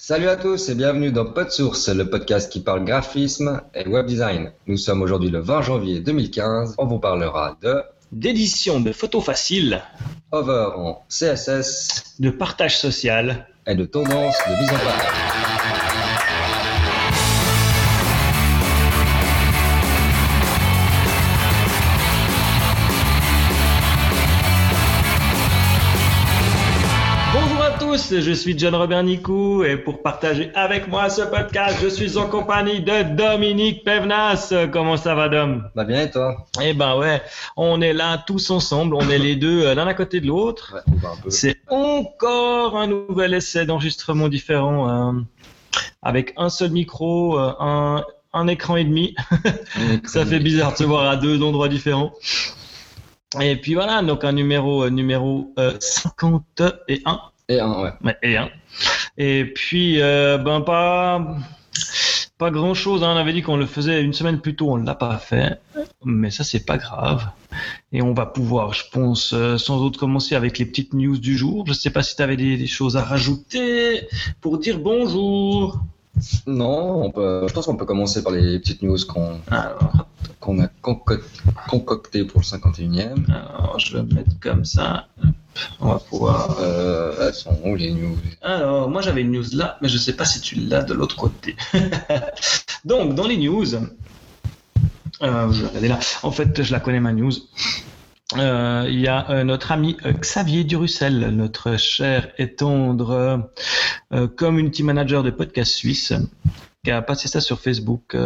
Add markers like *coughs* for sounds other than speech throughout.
Salut à tous et bienvenue dans PodSource, le podcast qui parle graphisme et web design. Nous sommes aujourd'hui le 20 janvier 2015. On vous parlera de d'édition de photos faciles, Hover en CSS de partage social et de tendance de mise en page. Tous, je suis John Robert Nicou et pour partager avec moi ce podcast, je suis en compagnie de Dominique Pévenas. Comment ça va Dom? Bah bien et toi? Eh ben ouais, on est là tous ensemble, on est les deux euh, l'un à côté de l'autre. Ouais. C'est encore un nouvel essai d'enregistrement différent euh, avec un seul micro, euh, un, un écran et demi. Ça fait bizarre de se voir à deux endroits différents. Et puis voilà, donc un numéro euh, numéro euh, 51 Et un, ouais. et un. Et puis euh, ben pas pas grand chose. On avait dit qu'on le faisait une semaine plus tôt, on l'a pas fait, mais ça c'est pas grave. Et on va pouvoir, je pense, euh, sans doute commencer avec les petites news du jour. Je sais pas si tu avais des choses à rajouter pour dire bonjour. Non, on peut, je pense qu'on peut commencer par les petites news qu'on qu'on a conco- concoctées pour le 51e. alors, je vais me mettre comme ça. On va pouvoir. Euh, elles sont où les news? Alors, moi j'avais une news là, mais je sais pas si tu l'as de l'autre côté. *laughs* Donc, dans les news, euh, je vais regarder là. En fait, je la connais ma news. Euh, Il y a euh, notre ami euh, Xavier Durussel, notre cher et tendre community manager de podcast suisse, qui a passé ça sur Facebook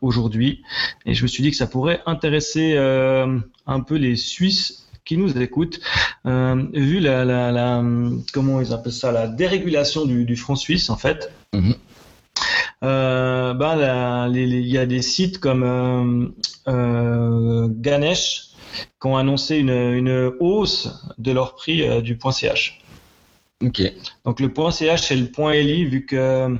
aujourd'hui. Et je me suis dit que ça pourrait intéresser un peu les Suisses qui nous écoutent, vu la, la, la, comment ils appellent ça, la dérégulation du, du franc suisse en fait. Mhm. Euh, bah, il y a des sites comme Ganesh qui ont annoncé une, une hausse de leur prix euh, du point .ch. Ok. Donc le point .ch c'est le point .li vu que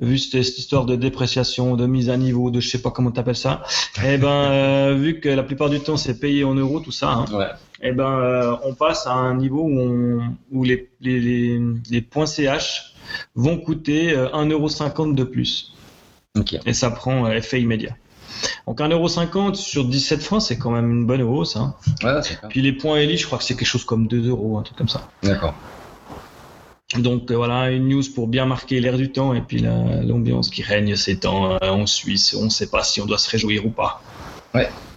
vu cette, cette histoire de dépréciation, de mise à niveau, de je sais pas comment t'appelles ça, *laughs* et ben euh, vu que la plupart du temps c'est payé en euros tout ça, hein, Ouais. eh ben, euh, on passe à un niveau où, on, où les, les, les, les points CH vont coûter euh, 1,50€ de plus. Ok. Et ça prend effet immédiat. Donc 1,50€ sur 17 francs, c'est quand même une bonne hausse. Hein. Ouais. Puis les points Eli, je crois que c'est quelque chose comme 2 euros, un truc comme ça. D'accord. Donc euh, voilà, une news pour bien marquer l'air du temps et puis la- l'ambiance qui règne ces temps euh, en Suisse. On ne sait pas si on doit se réjouir ou pas.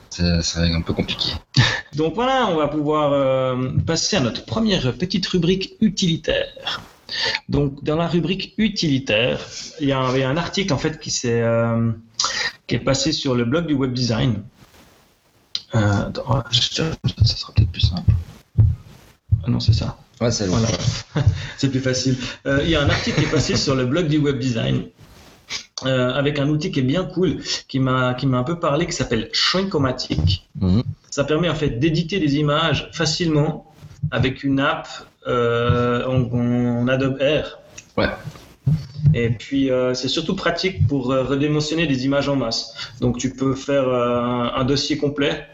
C'est c'est un peu compliqué. *laughs* Donc voilà, on va pouvoir euh, passer à notre première petite rubrique utilitaire. Donc dans la rubrique utilitaire, il y avait un article en fait qui s'est qui est passé sur le blog du web design. Euh, attends, ça sera peut-être plus simple. Ah non, c'est ça. Ouais, c'est. Voilà. *laughs* c'est plus facile. Euh, il y a un article qui est passé sur le blog du web design euh, avec un outil qui est bien cool, qui m'a qui m'a un peu parlé, qui s'appelle Shrinkomatic. Mhm. Ça permet en fait d'éditer des images facilement avec une app euh, en, en Adobe Air. Ouais. Et puis euh, c'est surtout pratique pour euh, redimensionner des images en masse. Donc tu peux faire euh, un, un dossier complet.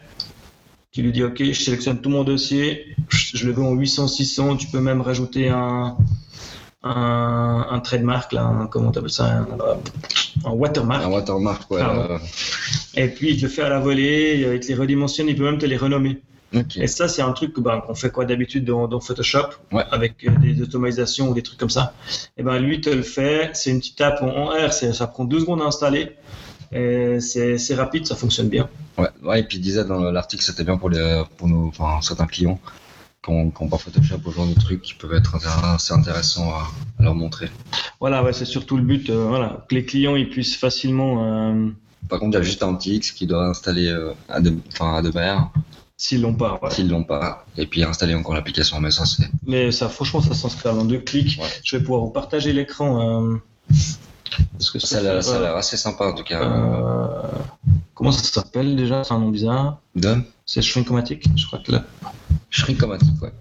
Tu lui dis OK, je sélectionne tout mon dossier, je le veux en 800-600. Tu peux même rajouter un un, un trademark là, un- comment t'appelles ça, un, un watermark. Un watermark, ouais. Et puis il te le fait à la volée, il te les redimensionne, il peut même te les renommer. Et ça, c'est un truc ben, qu'on fait quoi d'habitude dans, dans Photoshop, Ouais. avec euh, des automatisations ou des trucs comme ça. Et ben lui te le fait, c'est une petite app en, en R, ça prend deux secondes à installer. C'est, rapide, ça fonctionne bien. Ouais, ouais, et puis il disait dans l'article c'était bien pour, les, pour nos, enfin, certains clients qui ont, qui ont pas Photoshop au genre de trucs qui peuvent être assez intéressants à, à leur montrer. Voilà, ouais, c'est surtout le but, euh, voilà, que les clients ils puissent facilement, euh, Par contre, il y a juste un petit X qui doit installer Adobe, Adobe Air, s'ils l'ont pas. ouais. s'ils l'ont pas, et puis installer encore l'application. Mais ça, c'est. Mais ça, franchement, ça s'installe en deux clics. Ouais. Je vais pouvoir vous partager l'écran. Euh, parce que Ça a l'air- ça a l'air assez sympa en tout cas. Euh, comment ça s'appelle déjà? C'est un nom bizarre. De C'est Shrinkomatic, je crois que là. Shrinkomatic, ouais.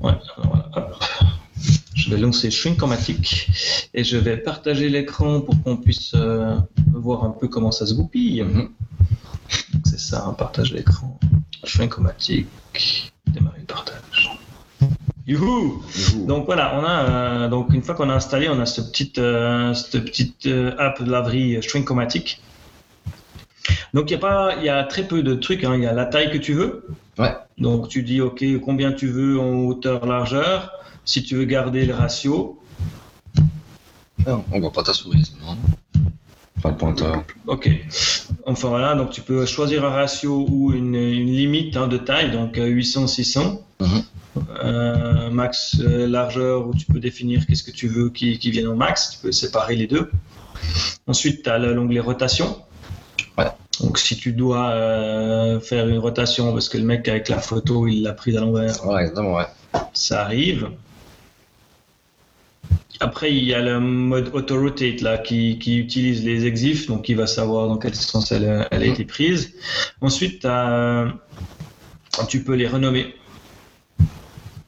Ouais, alors voilà, hop. Je vais lancer Shrinkomatic et je vais partager l'écran pour qu'on puisse euh, voir un peu comment ça se goupille. Mhm. C'est ça, un partage d'écran. Shrinkomatic, démarrer le partage. Youhou Youhou. Donc voilà, on a euh, donc une fois qu'on a installé, on a ce petite euh, cette petite euh, app de laverie Shrinkomatic. Donc il y a pas, il y a très peu de trucs. hein. Il y a la taille que tu veux. Ouais. Donc tu dis ok combien tu veux en hauteur largeur. Si tu veux garder le ratio, Non, on voit pas ta souris, non Pas le pointeur. ok. Enfin voilà, donc tu peux choisir un ratio ou une, une limite hein, de taille, donc euh, 800-600. Mhm. Euh, max euh, largeur où tu peux définir qu'est-ce que tu veux qui, qui vienne au max, tu peux séparer les deux. Ensuite, tu as l'onglet rotation. Ouais. Donc si tu dois euh, faire une rotation parce que le mec avec la photo il l'a prise à l'envers, Ouais, ouais. ça arrive. Après, il y a le mode auto-rotate là qui, qui utilise les exifs, donc il va savoir dans quel sens elle, elle a été prise. Ensuite, t'as- tu peux les renommer.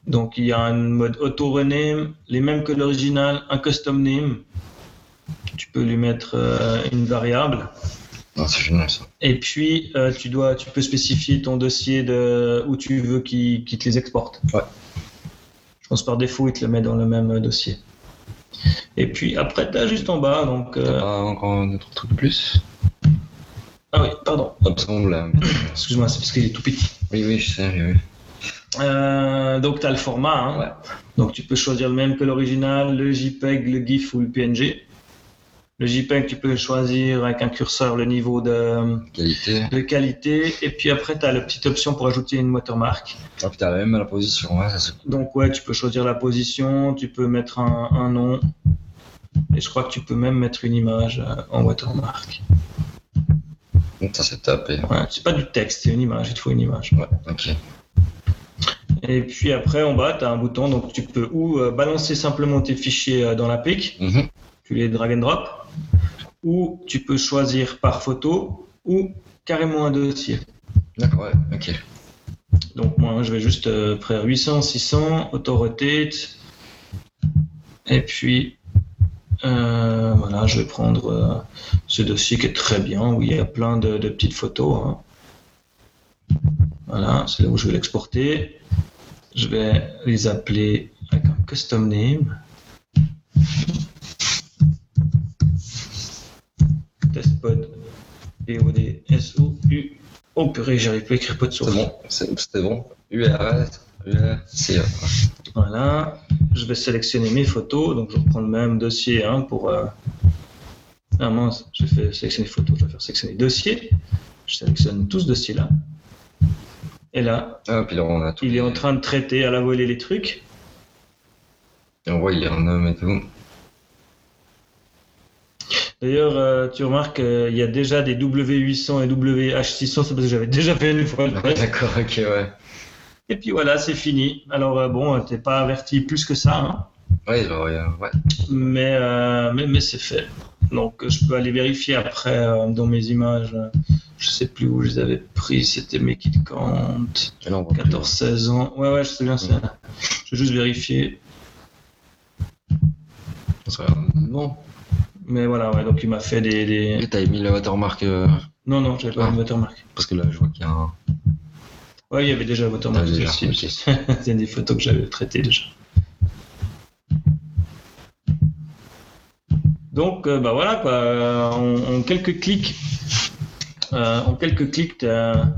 Donc il y a un mode auto-rename, les mêmes que l'original, un custom name. Tu peux lui mettre euh, une variable. Non, c'est génial ça. Et puis, euh, tu, dois, tu peux spécifier ton dossier de, où tu veux qu'il qu'il te les exporte. Ouais. Je pense par défaut, il te le met dans le même euh, dossier. Et puis après, tu as juste en bas. Donc, T'as euh, pas encore un autre truc de plus Ah oui, pardon. Il me semble. *coughs* Excuse-moi, c'est parce qu'il est tout petit. Oui, oui, je sais, oui, oui. Euh, donc, tu as le format. hein. Ouais. Donc, tu peux choisir le même que l'original, le JPEG, le GIF ou le PNG. Le JPEG, tu peux choisir avec un curseur le niveau de, Qualité. de qualité. Et puis après, tu as la petite option pour ajouter une watermark. Ah putain, même la position, ouais, ça. Donc ouais, tu peux choisir la position, tu peux mettre un, un nom, et je crois que tu peux même mettre une image euh, en watermark. Donc ça c'est. Et... Ouais, c'est pas du texte, c'est une image, il te faut une image. Ouais, ok. Et puis après, en bas, tu as un bouton, donc tu peux ou euh, balancer simplement tes fichiers euh, dans la pic, Mhm. tu les drag and drop, ou tu peux choisir par photo, ou carrément un dossier. D'accord, ouais, ok. Donc moi, je vais juste euh, faire 800, 600, auto-rotate. Et puis, euh, voilà, je vais prendre euh, ce dossier qui est très bien, où il y a plein de, de petites photos. hein. Voilà, c'est là où je vais l'exporter. Je vais les appeler avec un custom name. Testpod. POD S-O-U. Oh purée, j'arrive pas à écrire pas de C'est source. bon, c'est- c'était bon. URL, URL, c'est. euh, Voilà, je vais sélectionner mes photos, donc je reprends le même dossier hein, pour. euh, Ah mince, j'ai fait sélectionner photos, je vais faire sélectionner dossier. Je sélectionne tout ce dossier-là. Et là, Ah, puis là on a tout. il est en train de traiter à la volée les trucs. Et on voit, il est en homme et tout. D'ailleurs, euh, tu remarques qu'il y a déjà des W800 et WH600, c'est parce que j'avais déjà fait une fois. Ouais. *laughs* D'accord, ok, ouais. Et puis voilà, c'est fini. Alors euh, bon, t'es pas averti plus que ça. hein. Ouais, genre, euh, ouais. mais, euh, mais, mais c'est fait. Donc je peux aller vérifier après euh, dans mes images. euh, Je sais plus où je les avais pris, c'était mes kits Kant, Et là, on voit plus. 14-16 ans. Ouais, ouais, je sais bien ça. Je vais juste vérifier. Non. Mais voilà, ouais, donc il m'a fait des. des- Et t'avais mis la watermark euh, Non, non, j'avais pas Ah. de watermark. parce que là je vois qu'il y a un. Ouais, il y avait déjà le watermark. *laughs* C'est des photos que j'avais traitées déjà. Donc, euh, bah voilà, quoi. euh, En, en quelques clics, euh, en quelques clics, t'as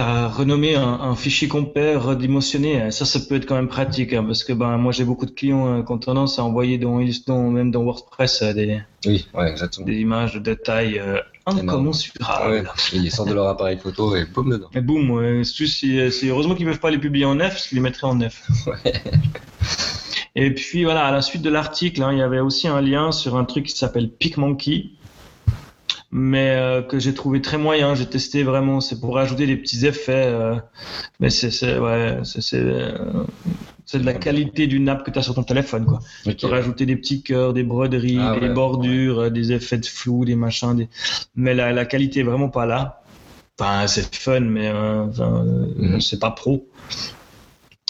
as renommé un, un fichier complet, redimensionné. Ça, ça peut être quand même pratique, hein, parce que ben moi j'ai beaucoup de clients euh, qui ont tendance à envoyer dans, dans- même dans WordPress euh, des, Oui, ouais, exactement. des images de taille euh, incommensurables. Ouais, ils sortent de leur appareil photo et boum dedans. Et boum, ouais, c'est heureusement qu'ils peuvent pas les publier en neuf, qu'ils les mettraient en neuf. *laughs* Et puis voilà, à la suite de l'article, hein, il y avait aussi un lien sur un truc qui s'appelle PicMonkey, mais euh, que j'ai trouvé très moyen. J'ai testé vraiment, c'est pour ajouter des petits effets, euh, mais c'est c'est- ouais, c'est c'est, euh, de la qualité d'une app que tu as sur ton téléphone, quoi. Ok. Tu peux rajouter des petits cœurs, des broderies, Ah des ouais, bordures, euh, des effets de flou, des machins, des... mais la, la qualité est vraiment pas là. Enfin, c'est fun, mais enfin, Mhm. c'est pas pro.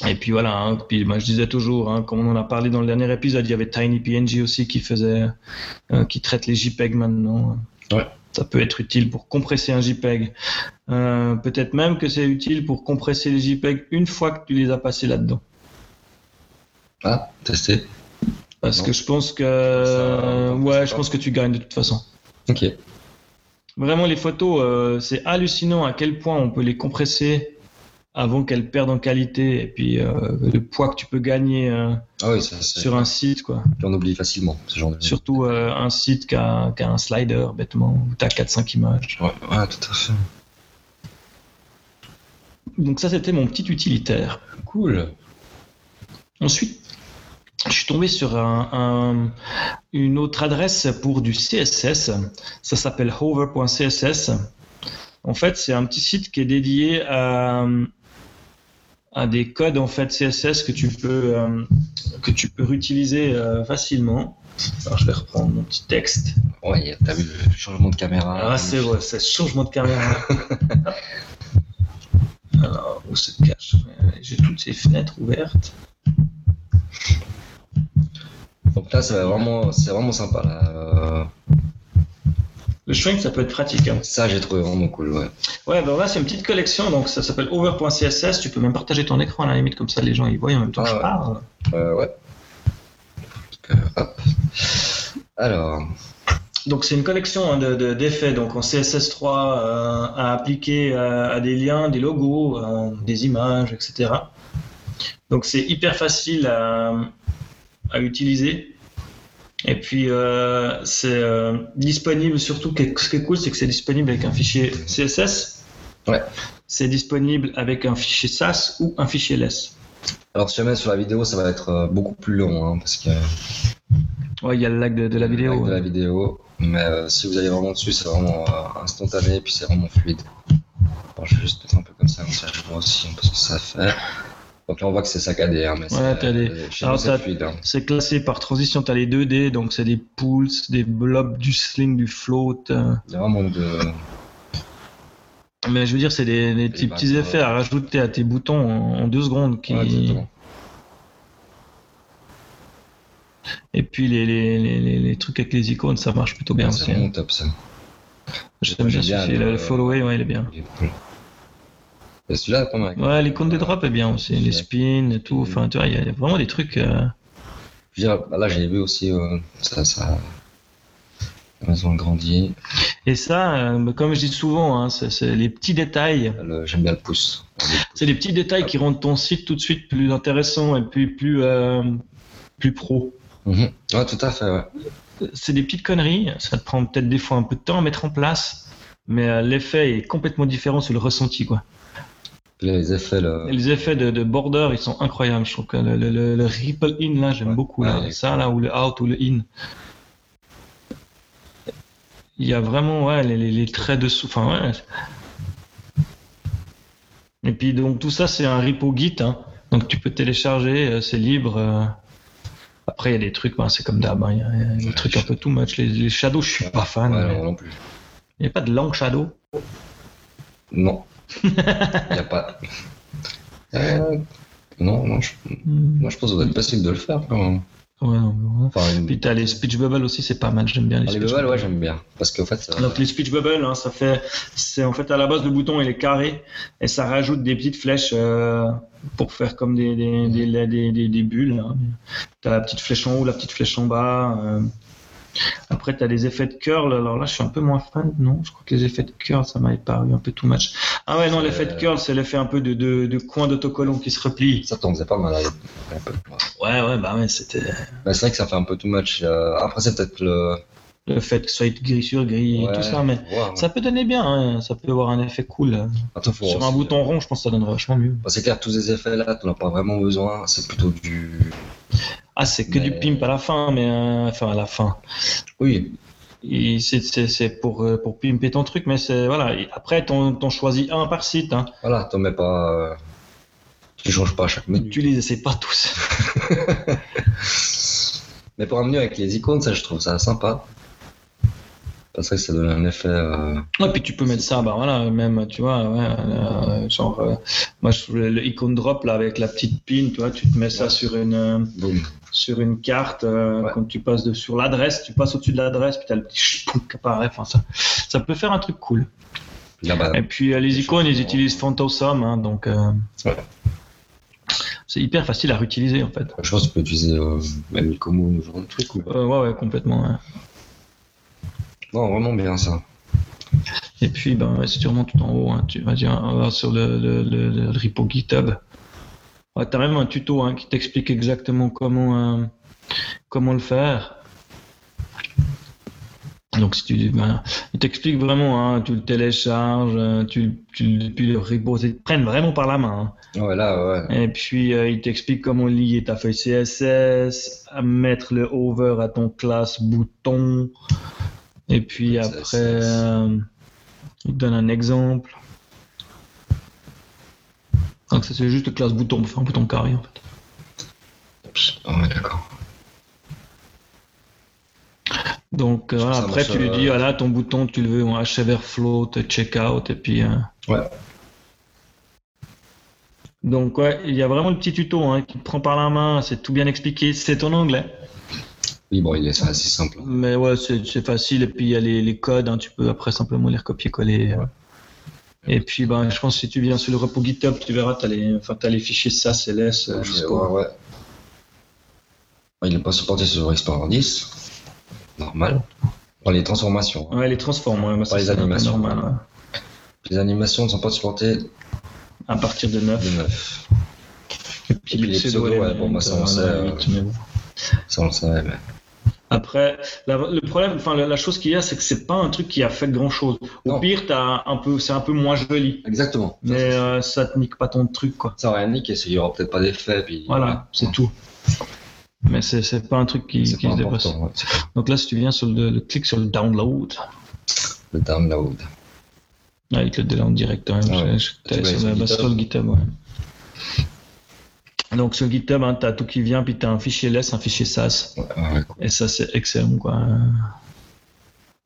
Et puis voilà, hein, puis moi je disais toujours, hein, comme on en a parlé dans le dernier épisode, il y avait TinyPNG aussi qui faisait, qui traite les JPEG maintenant. Ouais. Ça peut être utile pour compresser un JPEG. Euh, Peut-être même que c'est utile pour compresser les JPEG une fois que tu les as passés là-dedans. Ah, tester. Parce Non. que je pense que, Ça, ouais, je pas. pense que tu gagnes de toute façon. Ok. Vraiment, les photos, euh, c'est hallucinant à quel point on peut les compresser avant qu'elles perdent en qualité et puis euh, le poids que tu peux gagner euh, Ah oui, ça, c'est. sur un site, quoi. On oublie facilement ce genre de. Surtout euh, un site qui a, qui a un slider, bêtement, où tu as 4-5 images. Ouais, ouais, tout à fait. Donc ça, c'était mon petit utilitaire. Cool. Ensuite, je suis tombé sur un- un- une autre adresse pour du CSS. Ça s'appelle hover.css. En fait, c'est un petit site qui est dédié à, à des codes en fait CSS que tu peux euh, que tu peux réutiliser euh, facilement. Alors, je vais reprendre mon petit texte. A- t'as vu le changement de caméra. Ah, c'est vrai, c'est le changement de caméra. *laughs* Alors, où se cache J'ai toutes ces fenêtres ouvertes. Donc là, c'est vraiment, c'est vraiment sympa. Là. Le shrink, ça peut être pratique. hein. Ça, j'ai trouvé vraiment cool. Ouais. Ouais, ben là, c'est une petite collection, donc ça s'appelle over.css. Tu peux même partager ton écran à la limite, comme ça les gens ils voient en même temps que Ah je ouais. parle. Euh, ouais. Euh, hop. Alors, Donc c'est une collection hein, de- de- d'effets donc en CSS3 euh, à appliquer euh, à des liens, des logos, des images, etc. Donc c'est hyper facile à, à utiliser. Et puis euh, c'est euh, disponible surtout. Ce qui est cool, c'est que c'est disponible avec un fichier CSS. Ouais. C'est disponible avec un fichier SAS ou un fichier LS. alors si jamais sur la vidéo, ça va être euh, beaucoup plus long, hein, parce que Ouais, il y a le lag de, de la vidéo. avec de ouais. la vidéo. Mais euh, si vous allez vraiment dessus, c'est vraiment instantané, puis c'est vraiment fluide. Alors, je vais juste mettre un peu comme ça, comme ça je vois aussi un peu ce que ça fait. Donc là, on voit que c'est saccadé, hein, mais c'est- Ouais, t'as des- chez Alors, nous, c'est t'as- fluide. hein. C'est classé par transition, tu as les 2D, donc c'est des pools, des blobs, du sling, du float. euh. Il y a vraiment de. Mais je veux dire, c'est des, des petits, bah, effets à rajouter à tes boutons en, en deux secondes. Qui... Ouais. Et puis les, les, les, les- les trucs avec les icônes, ça marche plutôt bien c'est aussi. vraiment hein. top ça. J'aime bien bien le- le, ouais, il est bien. Il est cool. Celui-là, pas mal. Ouais, l'icône des drops est bien aussi, les spins et tout. Enfin, tu vois, il y, a- vraiment des trucs. euh, Je veux dire, bah là, j'ai vu aussi, euh, ça, ça. La maison a grandi. Et ça, euh, bah, comme je dis souvent, hein, c'est les petits détails. Le- J'aime bien le pouce. C'est les petits détails qui rendent ton site tout de suite plus intéressant et puis plus, plus pro. Ouais, tout à fait, ouais. C'est des petites conneries, ça te prend peut-être des fois un peu de temps à mettre en place, mais l'effet est complètement différent sur le ressenti. Quoi. Les effets, les de, de border, ils sont incroyables. Je trouve que le, le- le- le ripple in, là, j'aime Ouais. beaucoup. Là. Ouais, ça, là, ou le out ou le in. Il y a vraiment ouais, les, les- les traits dessous. Enfin, ouais. Et puis, donc, tout ça, c'est un repo Git. hein. Donc, tu peux télécharger, euh, c'est libre. euh. Après, il y a des trucs, ben, c'est comme d'hab. hein. Il y a- des Ouais, trucs un peu too much. Les, les shadows, je suis pas fan. Mais non, plus. Il n'y a pas de lang shadow. Non. *laughs* Il n'y a pas. Euh, non, non, je... Moi je pense que ça doit être possible de le faire quand même. Ouais, non, ouais. Enfin, une... Puis t'as les speech bubbles aussi, c'est pas mal. J'aime bien les, Ah, les speech bubbles, bubbles. ouais, j'aime bien. Parce qu'en fait, ça... Donc les speech bubbles, hein, ça fait, c'est en fait à la base le bouton il est carré et ça rajoute des petites flèches euh, pour faire comme des des, des, des, des- des bulles. Hein. T'as la petite flèche en haut, la petite flèche en bas. euh. Après t'as des effets de curl. Alors là je suis un peu moins fan. Non, je crois que les effets de curl ça m'a paru un peu too much. Ah ouais non l'effet de curl c'est l'effet un peu de de, de coin d'autocollant qui se replie. ça t'en faisait pas mal un peu. Ouais. Ouais ouais bah ouais c'était Bah, c'est vrai que ça fait un peu too much. euh, Après, c'est peut-être le. le fait que ce soit gris sur gris et tout ça mais. ouais. Ça peut donner bien, hein, ça peut avoir un effet cool. Attends, Sur un bouton rond, je pense que ça donnerait vachement mieux. Bah, c'est clair, tous ces effets-là, tu n'en as pas vraiment besoin. C'est plutôt du. Ah, c'est que Mais- du pimp à la fin, mais euh, enfin à la fin. Oui, C'est c'est- c'est pour, euh, pour pimper ton truc, mais c'est voilà. Et après, t'en choisis un par site. Hein. voilà, t'en mets pas. euh, Tu changes pas à chaque menu. Tu les essaies pas tous. *laughs* Mais pour un menu avec les icônes, ça, je trouve ça sympa. Parce que ça donne un effet. euh, Ouais, puis tu peux mettre ça, bah voilà, même, tu vois, ouais, euh, genre, euh, moi, je, le, le icône drop là avec la petite pin, tu vois, tu te mets ça Ouais. sur une, boum. Sur une carte, euh, Ouais. quand tu passes de, sur l'adresse, tu passes au-dessus de l'adresse, puis tu as le petit qui apparaît. Enfin, ça, ça peut faire un truc cool. Là, bah, Et puis euh, les icônes, ils utilisent Phantosum, hein, donc euh, Ouais. c'est hyper facile à réutiliser en fait. je pense que tu peux utiliser même Como, ce genre de truc. ou- ouais, ouais, complètement. ouais. Non, vraiment bien ça. Et puis, ben, tu remontes tout en haut, hein, tu vas dire, on va sur le, le, le, le repo GitHub. Ouais, tu as même un tuto hein, qui t'explique exactement comment, euh, comment le faire. Donc, si tu, ben, il t'explique vraiment, hein, tu le télécharges, euh, tu, tu, puis le repo, ils te prennent vraiment par la main. hein. Ouais, là, ouais. Et puis, euh, il t'explique comment lier ta feuille CSS, à mettre le over à ton classe bouton. Et puis après, euh, il te donne un exemple. Donc, ça, c'est juste classe bouton pour faire un bouton carré, en fait. Ah ouais, d'accord. Donc, euh, après, tu lui dis, euh, voilà, ton bouton, tu le veux en HFR checkout, et puis. euh, Ouais. Donc, ouais, il y a vraiment le petit tuto hein, qui te prend par la main, c'est tout bien expliqué, c'est en anglais. Oui, bon, il est assez simple. Mais ouais, c'est c'est facile. Et puis il y a les, les codes, hein, tu peux après simplement les recopier-coller. Ouais. Et puis ben, je pense que si tu viens sur le repo GitHub, tu verras, tu as, les enfin, t'as les fichiers SAS, LS euh, Ouais, jusqu'au. ouais. Ouais, Il n'est pas supporté sur Explorer 10. Normal. Dans les transformations. hein. Ouais, les transforme, ouais, bah, les animations. normal. ouais. Les animations ne sont pas supportées À partir de 9. de 9. Et puis, Et puis les pseudos, ouais, bon, bah, ça, on sait, euh. Ça, on le savait. Mais... Après, la- le problème, enfin la, la chose qu'il y a, c'est que c'est pas un truc qui affecte grand chose. Au Non. pire, t'as un peu, c'est un peu moins joli. Exactement. Mais euh, ça te nique pas ton truc, quoi. Ça aurait niqué, il n'y aura peut-être pas d'effet. Puis... Voilà, c'est tout. Mais c'est pas un truc qui, se dépasse. ouais. Donc là, si tu viens sur le, le clic sur le download, Le download. te le download direct. hein. Vas sur, la- le GitHub. Ouais. Donc sur GitHub, hein, tu as tout qui vient, puis tu as un fichier LS, un fichier SAS. Ouais, ouais, Et ça, c'est excellent. Quoi.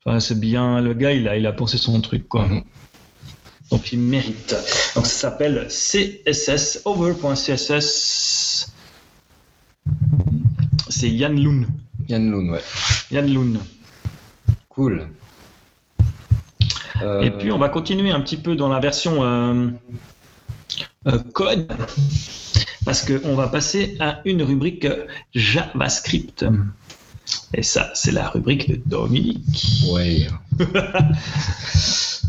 Enfin, c'est bien. Le gars, il a, il a pensé son truc. Quoi. Mhm. Donc il mérite. Donc ça s'appelle CSS, over.css. C'est Yann Loon. Yann Loon, ouais. Yann Loon. Cool. Euh, Et puis on va continuer un petit peu dans la version euh, euh, code parce qu'on va passer à une rubrique JavaScript. Et ça, c'est la rubrique de Dominique. Ouais. *laughs*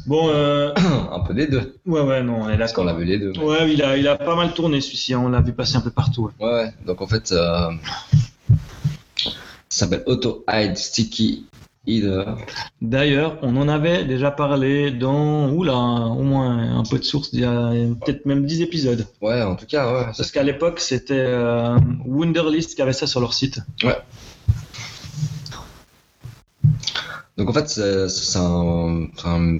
Bon, euh, un peu des deux. ouais, ouais, non, on est Parce qu'on d'accord. a vu les deux. Ouais, il a, il a pas mal tourné celui-ci, hein, on l'a vu passer un peu partout. ouais. Ouais. Donc en fait, euh, ça s'appelle Auto Hide Sticky. D'ailleurs, on en avait déjà parlé dans, oula, au moins un peu de source, il y a peut-être même 10 épisodes. Ouais, en tout cas, ouais. Parce qu'à l'époque, c'était euh, Wunderlist qui avait ça sur leur site. Donc en fait, c'est un, c'est un-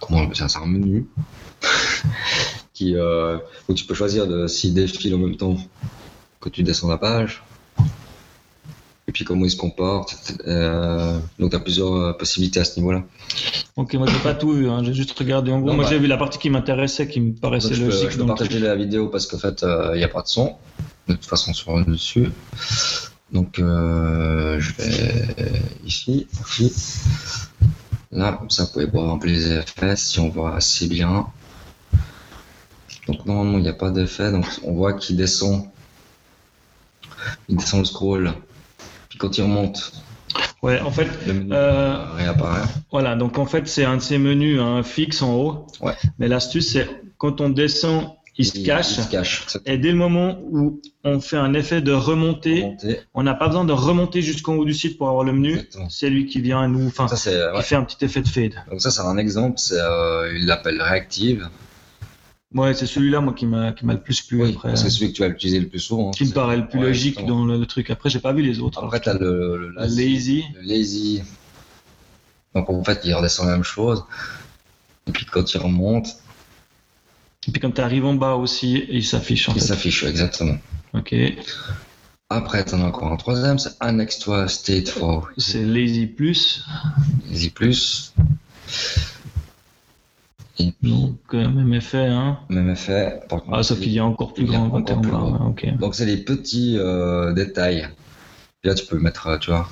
comment on appelle ça, c'est un menu *laughs* qui euh, où tu peux choisir de s'il défile en même temps que tu descends la page. Et puis comment il se comporte. Euh, donc tu as plusieurs euh, possibilités à ce niveau-là. Ok, moi j'ai pas tout vu, hein, j'ai juste regardé. En gros, Non, moi bah. j'ai vu la partie qui m'intéressait, qui me Donc, paraissait je peux, logique je peux le partager la vidéo parce qu'en fait il n'y a pas de son de toute façon sur dessus. Donc euh, je vais ici, ici. Là, comme ça, vous pouvez voir un peu les effets si on voit assez bien. Donc normalement, il n'y a pas d'effet. Donc on voit qu'il descend. Il descend le scroll. Puis quand il remonte, Ouais, en fait, Euh, réapparaît. voilà, donc en fait c'est un de ces menus hein, fixes en haut. Ouais. Mais l'astuce c'est quand on descend, il se cache. Il se cache. Ça Et dès le moment où on fait un effet de remontée, remonter. on n'a pas besoin de remonter jusqu'en haut du site pour avoir le menu. C'est lui qui vient nous, enfin, ouais. qui fait un petit effet de fade. Donc ça, c'est un exemple. C'est, euh, il l'appelle Reactive. Ouais, c'est celui-là moi qui m'a qui m'a le plus plu Oui, après. que c'est celui que tu vas utiliser le plus souvent. qui me paraît le plus ouais, logique exactement. dans le, le truc. Après, j'ai pas vu les autres. Après, tu as le, le Le lazy. le lazy. Donc en fait, il redescend la même chose. Et puis quand il remonte, Et puis quand tu arrives en bas aussi, il s'affiche en il s'affiche exactement. Ok. Après, tu en as encore un troisième, c'est Annex to State for C'est lazy plus. Easy Plus. Donc même effet. Hein. même effet. Par contre, Ah, sauf qu'il y a encore plus grand encore plus grand. ouais. Donc c'est les petits euh, détails là, tu peux mettre, euh, tu vois.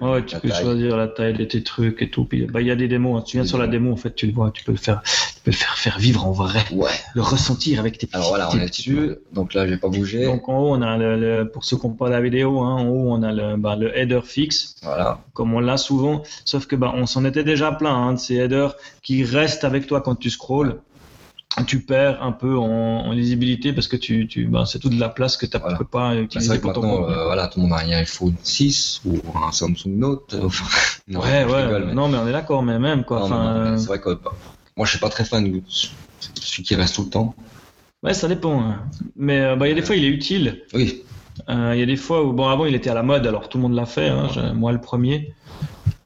Ouais, tu peux taille. choisir la taille de tes trucs et tout. Puis, bah, il y a des démos. hein. Tu viens sur la démo, en fait, tu le vois. Tu peux le faire, tu peux le faire, faire vivre en vrai. Ouais. Le ressentir avec tes petits. Alors voilà, on est dessus. Donc là, j'ai pas bougé. Donc en haut, on a le, le- pour ceux qui n'ont pas la vidéo, hein, en haut, on a le, bah, le header fixe, Voilà. comme on l'a souvent. Sauf que bah, on s'en était déjà plein hein, de ces headers qui restent avec toi quand tu scrolls. Tu perds un peu en, en lisibilité parce que tu, tu, bah, c'est toute de la place que tu ne Voilà. peux pas Bah, c'est utiliser que pour ton contenu. euh, voilà, tout le monde a un iPhone 6 ou un Samsung Note. *laughs* Non, ouais, ouais. rigole, mais- Non, mais on est d'accord, mais même quoi. Enfin, euh, c'est vrai que bah, moi, je suis pas très fan de celui qui reste tout le temps. ouais, ça dépend. hein. Mais euh, bah, il y a des fois, il est utile. Oui, Euh, Il y a des fois où, bon, avant, il était à la mode, alors tout le monde l'a fait, hein, moi le premier.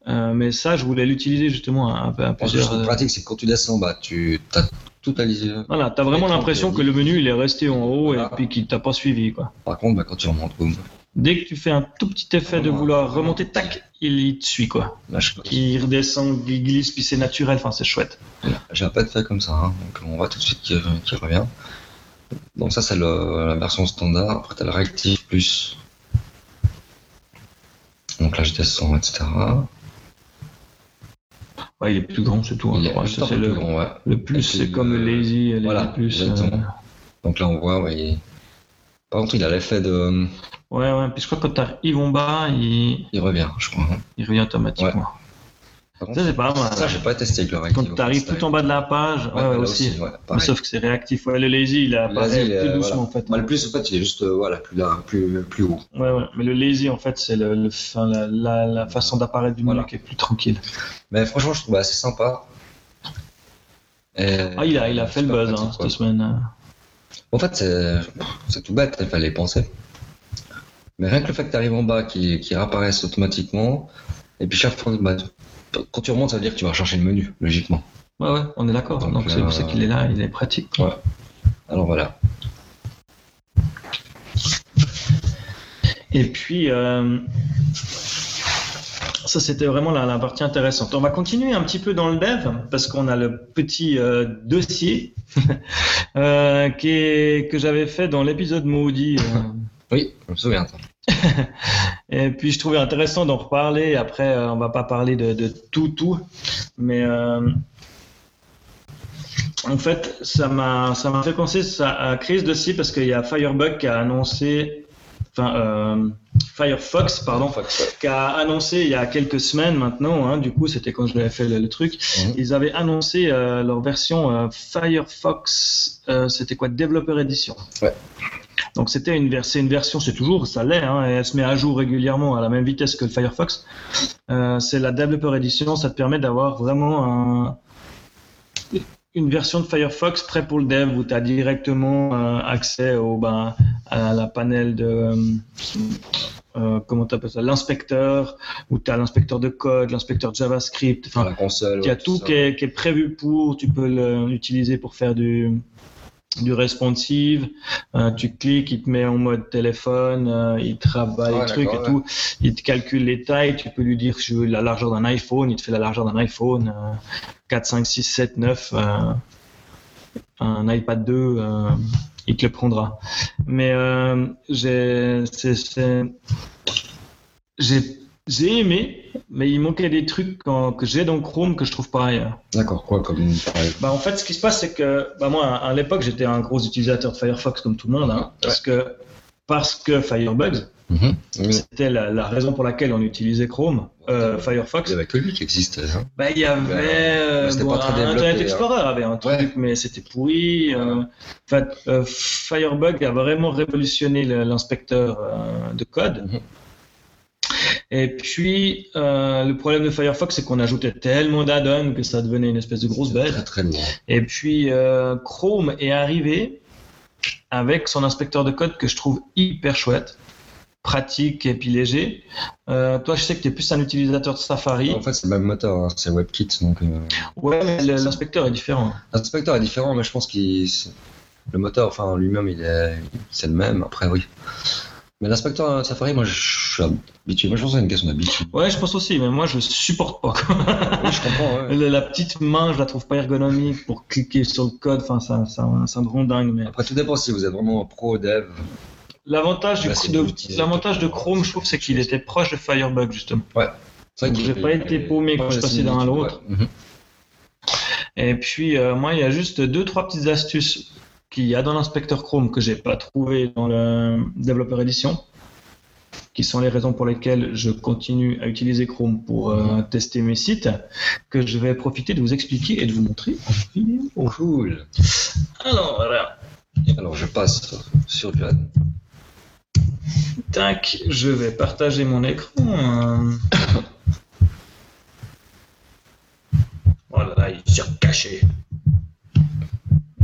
Euh, mais ça, je voulais l'utiliser justement à, à Moi, ce plusieurs. trouve euh, pratique, c'est que quand tu descends, bah, tu as tout à lisier. Voilà, t'as vraiment l'impression qui que est le menu il est resté en haut Voilà. et puis qu'il t'a pas suivi quoi. Par contre, bah, quand tu remontes, boum. Dès que tu fais un tout petit effet de vouloir remonter, tac, il, te suit quoi. Là, je Il redescend, il glisse, puis c'est naturel, enfin c'est chouette. j'ai pas de fait comme ça. hein. Donc, on voit tout de suite qu'il revient. Donc, ça, c'est la version standard. Après, tu as le Reactive Plus. Donc là, je descends, etc. Il est plus grand, c'est tout. hein. Il ça, c'est le, plus grand, ouais. le plus, Et c'est comme le euh, lazy, le voilà, plus. euh. Donc là, on voit, il- par contre, il a l'effet de. Ouais, ouais, puis je crois que quand t'arrives en bas, il, Il revient, je crois. hein. il revient automatiquement. Ça, c'est pas mal. ça, j'ai pas testé avec le Reactive. Quand t'arrives tout en bas de la page, ouais, Ouais, ouais, là aussi. ouais. Sauf que c'est réactif. Ouais, le lazy, il apparaît plus euh, doucement voilà. en fait. Bah, le plus, en fait, il est juste, euh, voilà, plus, là, plus, plus haut. Ouais, ouais. Mais le lazy, en fait, c'est le, le- enfin, la, la, la façon d'apparaître du menu qui est plus tranquille. Mais franchement, je trouve assez sympa. Et- Ah, il a, il a fait le buzz hein, pratique, cette semaine. En fait, c'est tout bête, il fallait y penser. Mais rien que le fait que tu arrives en bas, qu'il qu'il réapparaisse automatiquement, et puis chaque fois, bah, quand tu remontes, ça veut dire que tu vas rechercher le menu, logiquement. Ouais, ouais, on est d'accord. Donc, c'est euh, pour ça qu'il est là, il est pratique. Alors voilà. Et puis, euh, ça, c'était vraiment la, la partie intéressante. On va continuer un petit peu dans le dev, parce qu'on a le petit euh, dossier *laughs* euh, qui est, que j'avais fait dans l'épisode maudit. Oui, je me souviens. *laughs* Et puis je trouvais intéressant d'en reparler. Après, euh, on va pas parler de, de tout, tout, mais euh, en fait, ça m'a ça m'a fait penser ça à Chris Dossier parce qu'il y a Firebug qui a annoncé, enfin euh, Firefox pardon, Fox, ouais. qui a annoncé il y a quelques semaines maintenant. hein, du coup, c'était quand je l'avais fait le, le truc. Mhm. Ils avaient annoncé euh, leur version Firefox. c'était quoi Developer Edition. Ouais. Donc c'était une, ver- c'est une version, c'est toujours, ça l'est, hein, et elle se met à jour régulièrement à la même vitesse que le Firefox. Euh, c'est la Developer Edition, ça te permet d'avoir vraiment un- une version de Firefox prêt pour le dev où tu as directement euh, accès au, ben, à la panel de, euh, comment tu ça, l'inspecteur, où tu as l'inspecteur de code, l'inspecteur JavaScript, Enfin, la console. il y a ouais, tout qui est, qui est prévu pour, tu peux l'utiliser pour faire du, du responsive, Euh, tu cliques, il te met en mode téléphone, euh, il travaille Ouais, les trucs et tout, il te calcule les tailles, tu peux lui dire je veux la largeur d'un iPhone, il te fait la largeur d'un iPhone, euh, 4, 5, 6, 7, 9, euh, un iPad 2, euh, il te le prendra. Mais euh, j'ai, c'est- c'est- j'ai, j'ai aimé, mais il manquait des trucs quand- que j'ai dans Chrome que je trouve pas ailleurs. D'accord, quoi, comme pareil. Bah, en fait, ce qui se passe, c'est que bah, moi, à l'époque, j'étais un gros utilisateur de Firefox comme tout le monde, hein, parce que parce que Firebugs, Mhm. Oui, c'était la, la raison pour laquelle on utilisait Chrome, euh, Firefox. Il n'y avait que lui qui existait. Hein. Bah, il y avait euh, bon, pas très Internet hein. Explorer avait un truc, Ouais. mais c'était pourri. euh, fait, euh, Firebug a vraiment révolutionné l'inspecteur de code. Mhm. Et puis, euh, le problème de Firefox, c'est qu'on ajoutait tellement d'add-ons que ça devenait une espèce de grosse bête. Très très lourd. Et puis euh, Chrome est arrivé avec son inspecteur de code que je trouve hyper chouette, pratique et puis léger. Euh, toi, je sais que tu es plus un utilisateur de Safari. En fait, c'est le même moteur, hein, c'est WebKit. Donc, euh, Ouais, mais l'inspecteur est différent. L'inspecteur est différent, mais je pense qu'il. Le moteur, enfin, lui-même, il est... c'est le même, après, oui. Mais l'inspecteur Safari, moi, je suis habitué. Moi, je pense que c'est une question d'habitude. Ouais, je pense aussi, mais moi, je supporte pas. Oui, je comprends, ouais. La la petite main, je la trouve pas ergonomique pour cliquer sur le code. Enfin, ça, ça, ça me rend dingue. Mais Après, tout dépend si vous êtes vraiment pro dev. L'avantage de, Chrome, je trouve, c'est qu'il était proche de Firebug, justement. C'est vrai Donc, j'ai pas été paumé quand je suis passé d'un à l'autre. Ouais. Mhm. Et puis, euh, moi, il y a juste deux, trois petites astuces qu'il y a dans l'inspecteur Chrome que j'ai pas trouvé dans le développeur édition, qui sont les raisons pour lesquelles je continue à utiliser Chrome pour euh, tester mes sites, que je vais profiter de vous expliquer et de vous montrer en vidéo. Cool. Alors, voilà. Alors, je passe sur John. Tac, je vais partager mon écran. *coughs* euh. Voilà, là, il est caché.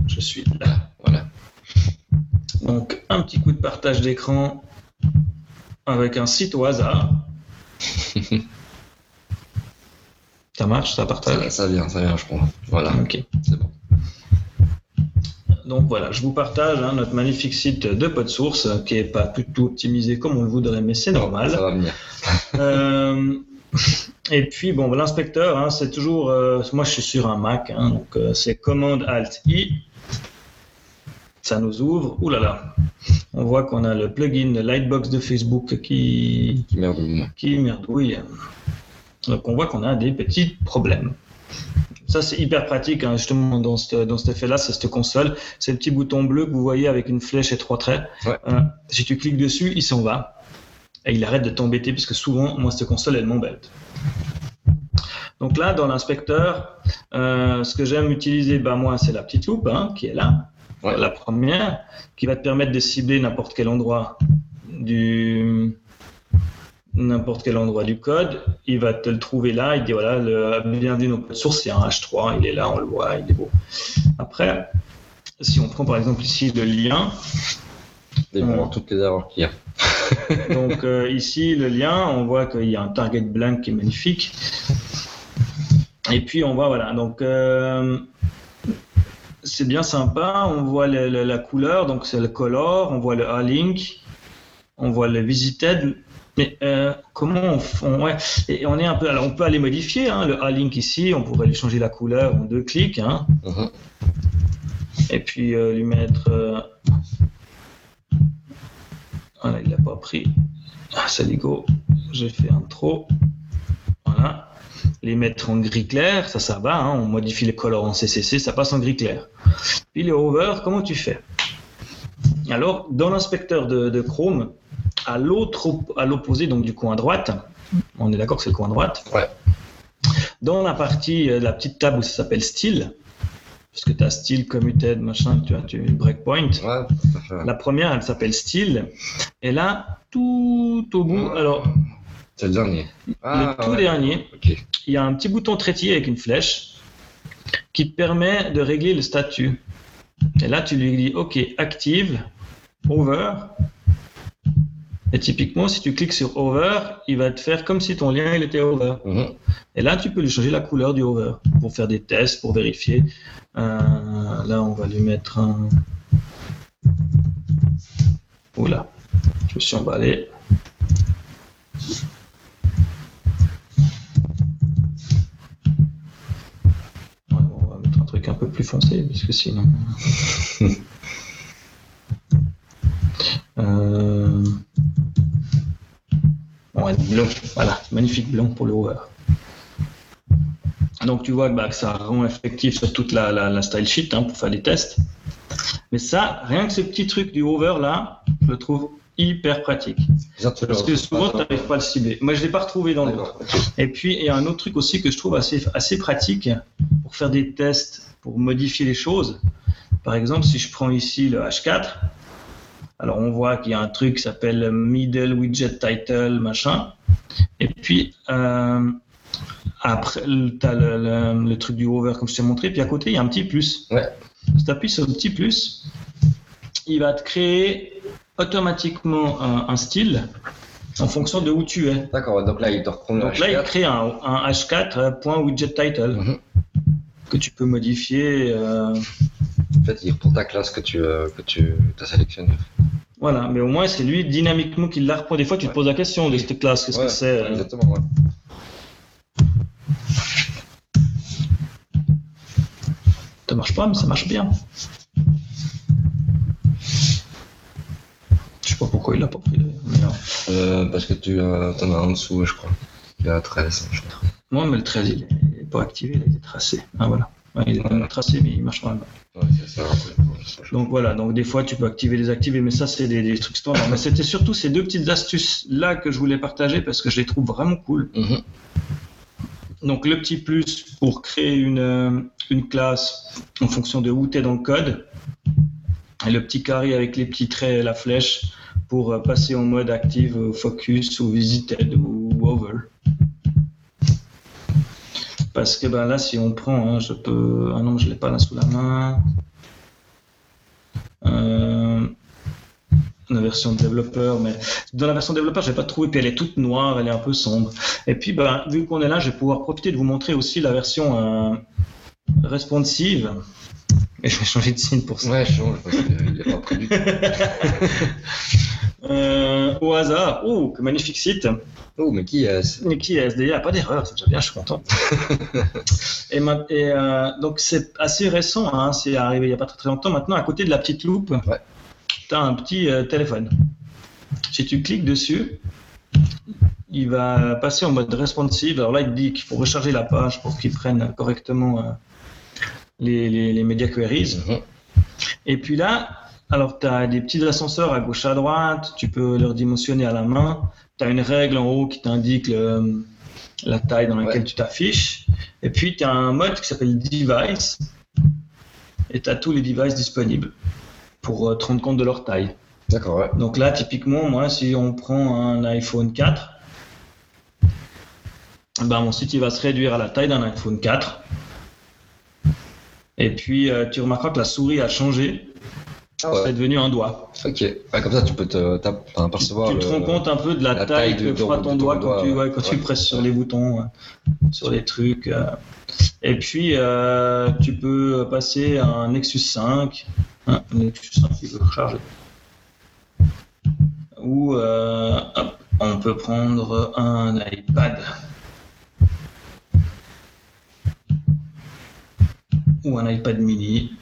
Je suis là. Voilà. Donc, un petit coup de partage d'écran avec un site au hasard. *laughs* ça marche, ça partage Ça, ça vient, ça vient, je crois. Voilà, Ok. c'est bon. Donc voilà, je vous partage hein, notre magnifique site de PodSource euh, qui est pas du tout optimisé comme on le voudrait, mais c'est normal. Ça va venir. *laughs* Euh, et puis bon, l'inspecteur, hein, c'est toujours. euh, moi, je suis sur un Mac, hein, donc euh, c'est commande Alt I. Ça nous ouvre. Ouh là là. On voit qu'on a le plugin de Lightbox de Facebook qui qui merdouille. Donc on voit qu'on a des petits problèmes. Ça c'est hyper pratique hein, justement dans, ce dans cet effet-là, c'est cette console. C'est le petit bouton bleu que vous voyez avec une flèche et trois traits. Ouais. Euh, si tu cliques dessus, il s'en va et il arrête de t'embêter parce que souvent moi cette console elle m'embête. Donc là dans l'inspecteur, euh, ce que j'aime utiliser, bah moi c'est la petite loupe hein, qui est là, Ouais. la première, qui va te permettre de cibler n'importe quel endroit du n'importe quel endroit du code, il va te le trouver là, il dit voilà, le, bienvenue dans code source, c'est un H3, il est là, on le voit, il est beau. Après, si on prend par exemple ici le lien, voir toutes les erreurs qu'il y a. *laughs* donc euh, ici le lien, on voit qu'il y a un target blank qui est magnifique. Et puis on voit, voilà, donc euh, c'est bien sympa, on voit le- le- la couleur, donc c'est le color, on voit le A-link, on voit le visited. Mais euh, comment on, f- on- ouais, et on est un peu, alors on peut aller modifier hein, le A-link ici, on pourrait lui changer la couleur en deux clics, hein, Mhm. et puis euh, lui mettre. euh, Voilà, il l'a pas pris. Ah, Saligo, j'ai fait un trop. Voilà. Les mettre en gris clair, ça, ça va. hein, On modifie les colors en CCC, ça passe en gris clair. Puis les over, comment tu fais? Alors, dans l'inspecteur de, de Chrome, à l'autre, à l'opposé, donc du coin droite, on est d'accord que c'est le coin droite? Ouais. Dans la partie, euh, la petite table où ça s'appelle style, parce que tu as style, commuted, machin, tu as tu breakpoint. Ouais. La première, elle s'appelle style. Et là, tout au bout, alors C'est le dernier. Ah, le tout ouais. dernier, il y a un petit bouton traitier avec une flèche qui te permet de régler le statut. Et là, tu lui dis OK, active, over. Et typiquement, si tu cliques sur over, il va te faire comme si ton lien il était over. Mhm. Et là, tu peux lui changer la couleur du over pour faire des tests, pour vérifier. Euh, là, on va lui mettre un. Oula, je me suis emballé. Truc un peu plus foncé, parce que sinon. euh... Être bleu. Voilà, magnifique blanc pour le over. Donc tu vois bah, que ça rend effectif sur toute la, la, la style sheet hein, pour faire des tests. Mais ça, rien que ce petit truc du over là, je le trouve hyper pratique. Le Parce que souvent, tu n'arrives pas à le cibler. Moi, je ne l'ai pas retrouvé dans ok. Et puis, il y a un autre truc aussi que je trouve assez, assez pratique pour faire des tests, pour modifier les choses. Par exemple, si je prends ici le H4, alors on voit qu'il y a un truc qui s'appelle Middle Widget Title, machin. Et puis, euh, après, tu as le, le- le truc du hover, comme je t'ai montré. Puis à côté, il y a un petit plus. Ouais. Si tu appuies sur le petit plus, il va te créer automatiquement un, un style en fonction de où tu es. D'accord, donc là, il te reprend le Donc là, il H4. crée un, un H4.widgetTitle Mhm. Que tu peux modifier. euh, En fait, il reprend ta classe que tu, euh, que tu as sélectionnée. voilà, mais au moins, c'est lui dynamiquement qui la reprend. Des fois, tu te Ouais. poses la question de cette classe, qu'est-ce Ouais, que c'est euh, Exactement, ouais. Ça marche pas, mais ça marche bien. Je sais pas pourquoi il l'a pas pris d'ailleurs. Parce que tu t'en as en dessous, je crois. Il y a 13, je crois. moi, mais le 13, il est pas activé, il été tracé. Ah voilà. Ouais, il est tracé, mais il marche pas. Ouais, ça. Donc voilà, donc des fois tu peux activer, désactiver, mais ça c'est des, des trucs standards. Mais c'était surtout ces deux petites astuces là que je voulais partager parce que je les trouve vraiment cool. Mhm. Donc le petit plus pour créer une, euh, une classe en fonction de où tu es dans le code. Et le petit carré avec les petits traits et la flèche pour euh, passer en mode active, euh, focus ou visited ou over. Parce que ben là, si on prend, hein, je peux. Ah non, je l'ai pas là sous la main. Euh, la version développeur, mais dans la version développeur, je n'ai pas trouvé, puis elle est toute noire, elle est un peu sombre. Et puis, ben, vu qu'on est là, je vais pouvoir profiter de vous montrer aussi la version euh, responsive. *laughs* Et je vais changer de signe pour ça. Ouais, je change parce qu'il est pas tout. Euh, au hasard, oh, que magnifique site. Oh, mais qui est-ce? Qui est SDA Pas d'erreur, c'est déjà bien, je suis content. *laughs* et ma- et, euh, donc c'est assez récent, hein, c'est arrivé il n'y a pas très, très longtemps. Maintenant, à côté de la petite loupe, Ouais. tu as un petit euh, téléphone. Si tu cliques dessus, il va passer en mode responsive. Alors là, il te dit qu'il faut recharger la page pour qu'il prenne correctement euh, les, les, les media queries. Mhm. Et puis là, alors tu as des petits ascenseurs à gauche à droite, tu peux leur dimensionner à la main. Tu as une règle en haut qui t'indique la taille dans laquelle Ouais. tu t'affiches. Et puis tu as un mode qui s'appelle Device. Et tu as tous les devices disponibles pour euh, te rendre compte de leur taille. D'accord, ouais. Donc là, typiquement, moi, si on prend un iPhone 4, ben, mon site il va se réduire à la taille d'un iPhone 4. Et puis, euh, tu remarqueras que la souris a changé. Ah C'est ouais. devenu un doigt. Ok. Ouais, comme ça, tu peux te, t'as- enfin, percevoir. tu te rends compte un peu de la, la taille, taille que fera ton ton doigt quand, tu, ouais. quand tu presses sur les boutons, sur les trucs. euh. Et puis, euh, tu peux passer à un Nexus 5. Hein, un Nexus 5 qui veut recharger. Ou euh, on peut prendre un iPad. Ou un iPad mini.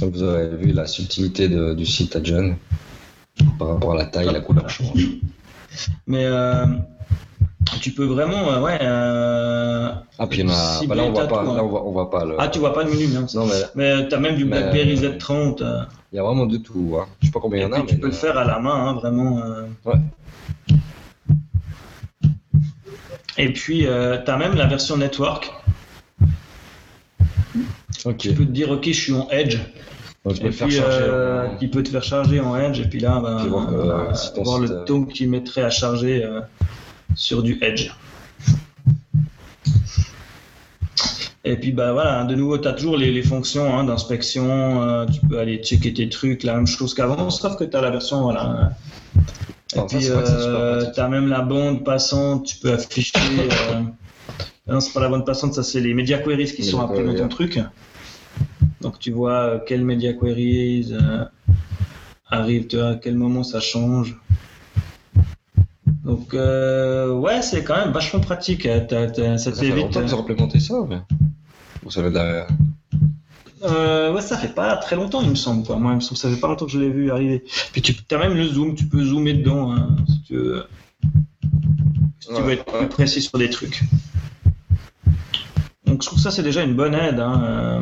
Vous avez vu la subtilité de- du site à John par rapport à la taille, la couleur change. Mais euh, tu peux vraiment, euh, ouais. euh, Ah, puis on a. bah là, on voit pas. Là, on voit, on voit pas le. Ah, tu vois pas le menu. Non, mais Mais t'as même du Mais- BlackBerry Z30. euh, il y a vraiment de tout. Hein. Je sais pas combien il y en a, mais. tu peux le faire à la main, hein, vraiment. Ouais. Et puis, euh, t'as même la version network. Ok. Tu peux te dire, ok, je suis en Edge. Donc, tu peux puis, charger. euh, en- il peut te faire charger en Edge. Et puis là, ben, Puis voir, euh, si ton voir le euh, temps qu'il mettrait à charger euh, sur du Edge. Et puis bah voilà, de nouveau, tu as toujours les, les fonctions hein, d'inspection, euh, tu peux aller checker tes trucs, la même chose qu'avant, sauf que tu as la version, voilà. Et puis euh, tu as même la bande passante, tu peux afficher... euh, Non, c'est pas la bande passante, ça c'est les media queries qui sont appelés dans ton truc. Donc tu vois euh, quelles media queries euh, tu vois, à quel moment ça change. Donc euh, ouais, c'est quand même vachement pratique. euh, t'as- t'as- ça Ça fait longtemps qu'ils ont implémenté ça, mais. Vous savez derrière. Euh, ouais, ça fait pas très longtemps, il me semble. Quoi. Moi, il me semble que ça fait pas longtemps que je l'ai vu arriver. Puis tu as même le zoom, tu peux zoomer dedans hein, si tu veux, si tu veux être plus précis sur des trucs. Donc je trouve ça c'est déjà une bonne aide. hein, euh,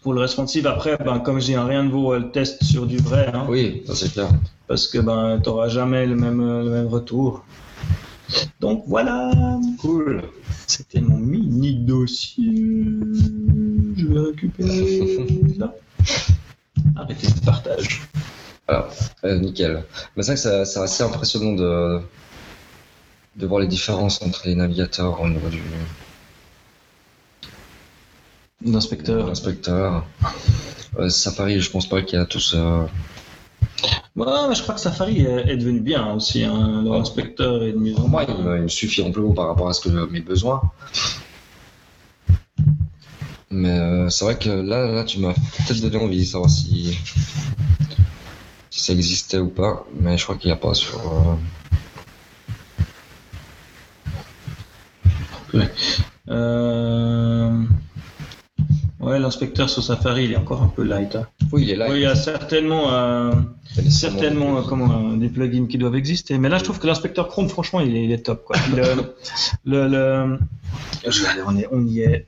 Pour le responsive, après, ben, comme je dis, rien ne vaut euh, le test sur du vrai. hein, Oui, ça c'est clair. Parce que ben, tu n'auras jamais le même, euh, le même retour. Donc voilà, Cool. c'était mon mini dossier. Je vais récupérer *laughs* là. Arrêtez le partage. Euh, nickel. Mais c'est vrai que c'est assez impressionnant de, de voir les différences entre les navigateurs au niveau du de L'inspecteur. l'inspecteur. Euh, Safari, je pense pas qu'il y a tous. euh, Ouais, mais je crois que Safari est, est devenu bien aussi. Hein. L'inspecteur est de mieux en Pour moi, il me, il me suffit amplement par rapport à ce que mes besoins. Mais euh, c'est vrai que là, là, tu m'as peut-être donné envie de savoir si, si ça existait ou pas. Mais je crois qu'il n'y a pas sur. euh, Euh, Ouais, l'inspecteur sur Safari, il est encore un peu light. hein. Oui, il est. Oui, il y a certainement. euh, certainement euh, comment, euh, des plugins qui doivent exister. Mais là, je trouve que l'inspecteur Chrome, franchement, il est, il est top. Quoi. Le- *laughs* le, le- je vais aller, on, est- on y est.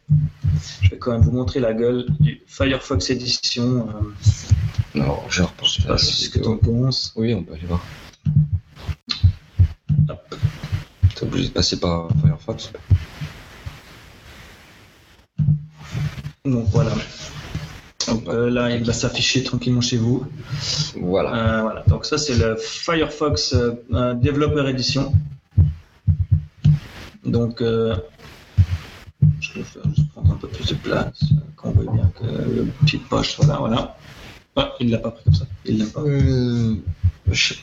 Je vais quand même vous montrer la gueule du Firefox Edition. euh, Non, je repense je sais pas ce que tu en penses. Oui, on peut aller voir. T'es obligé de passer par Firefox. Donc voilà. Donc, euh, là, il va s'afficher tranquillement chez vous. Voilà. Euh, voilà. Donc ça, c'est le Firefox euh, Developer Edition. Donc, je vais faire juste prendre un peu plus de place, qu'on voit bien que le petite poche soit là, voilà. Ah, il l'a pas pris comme ça. Il l'aime pas. Je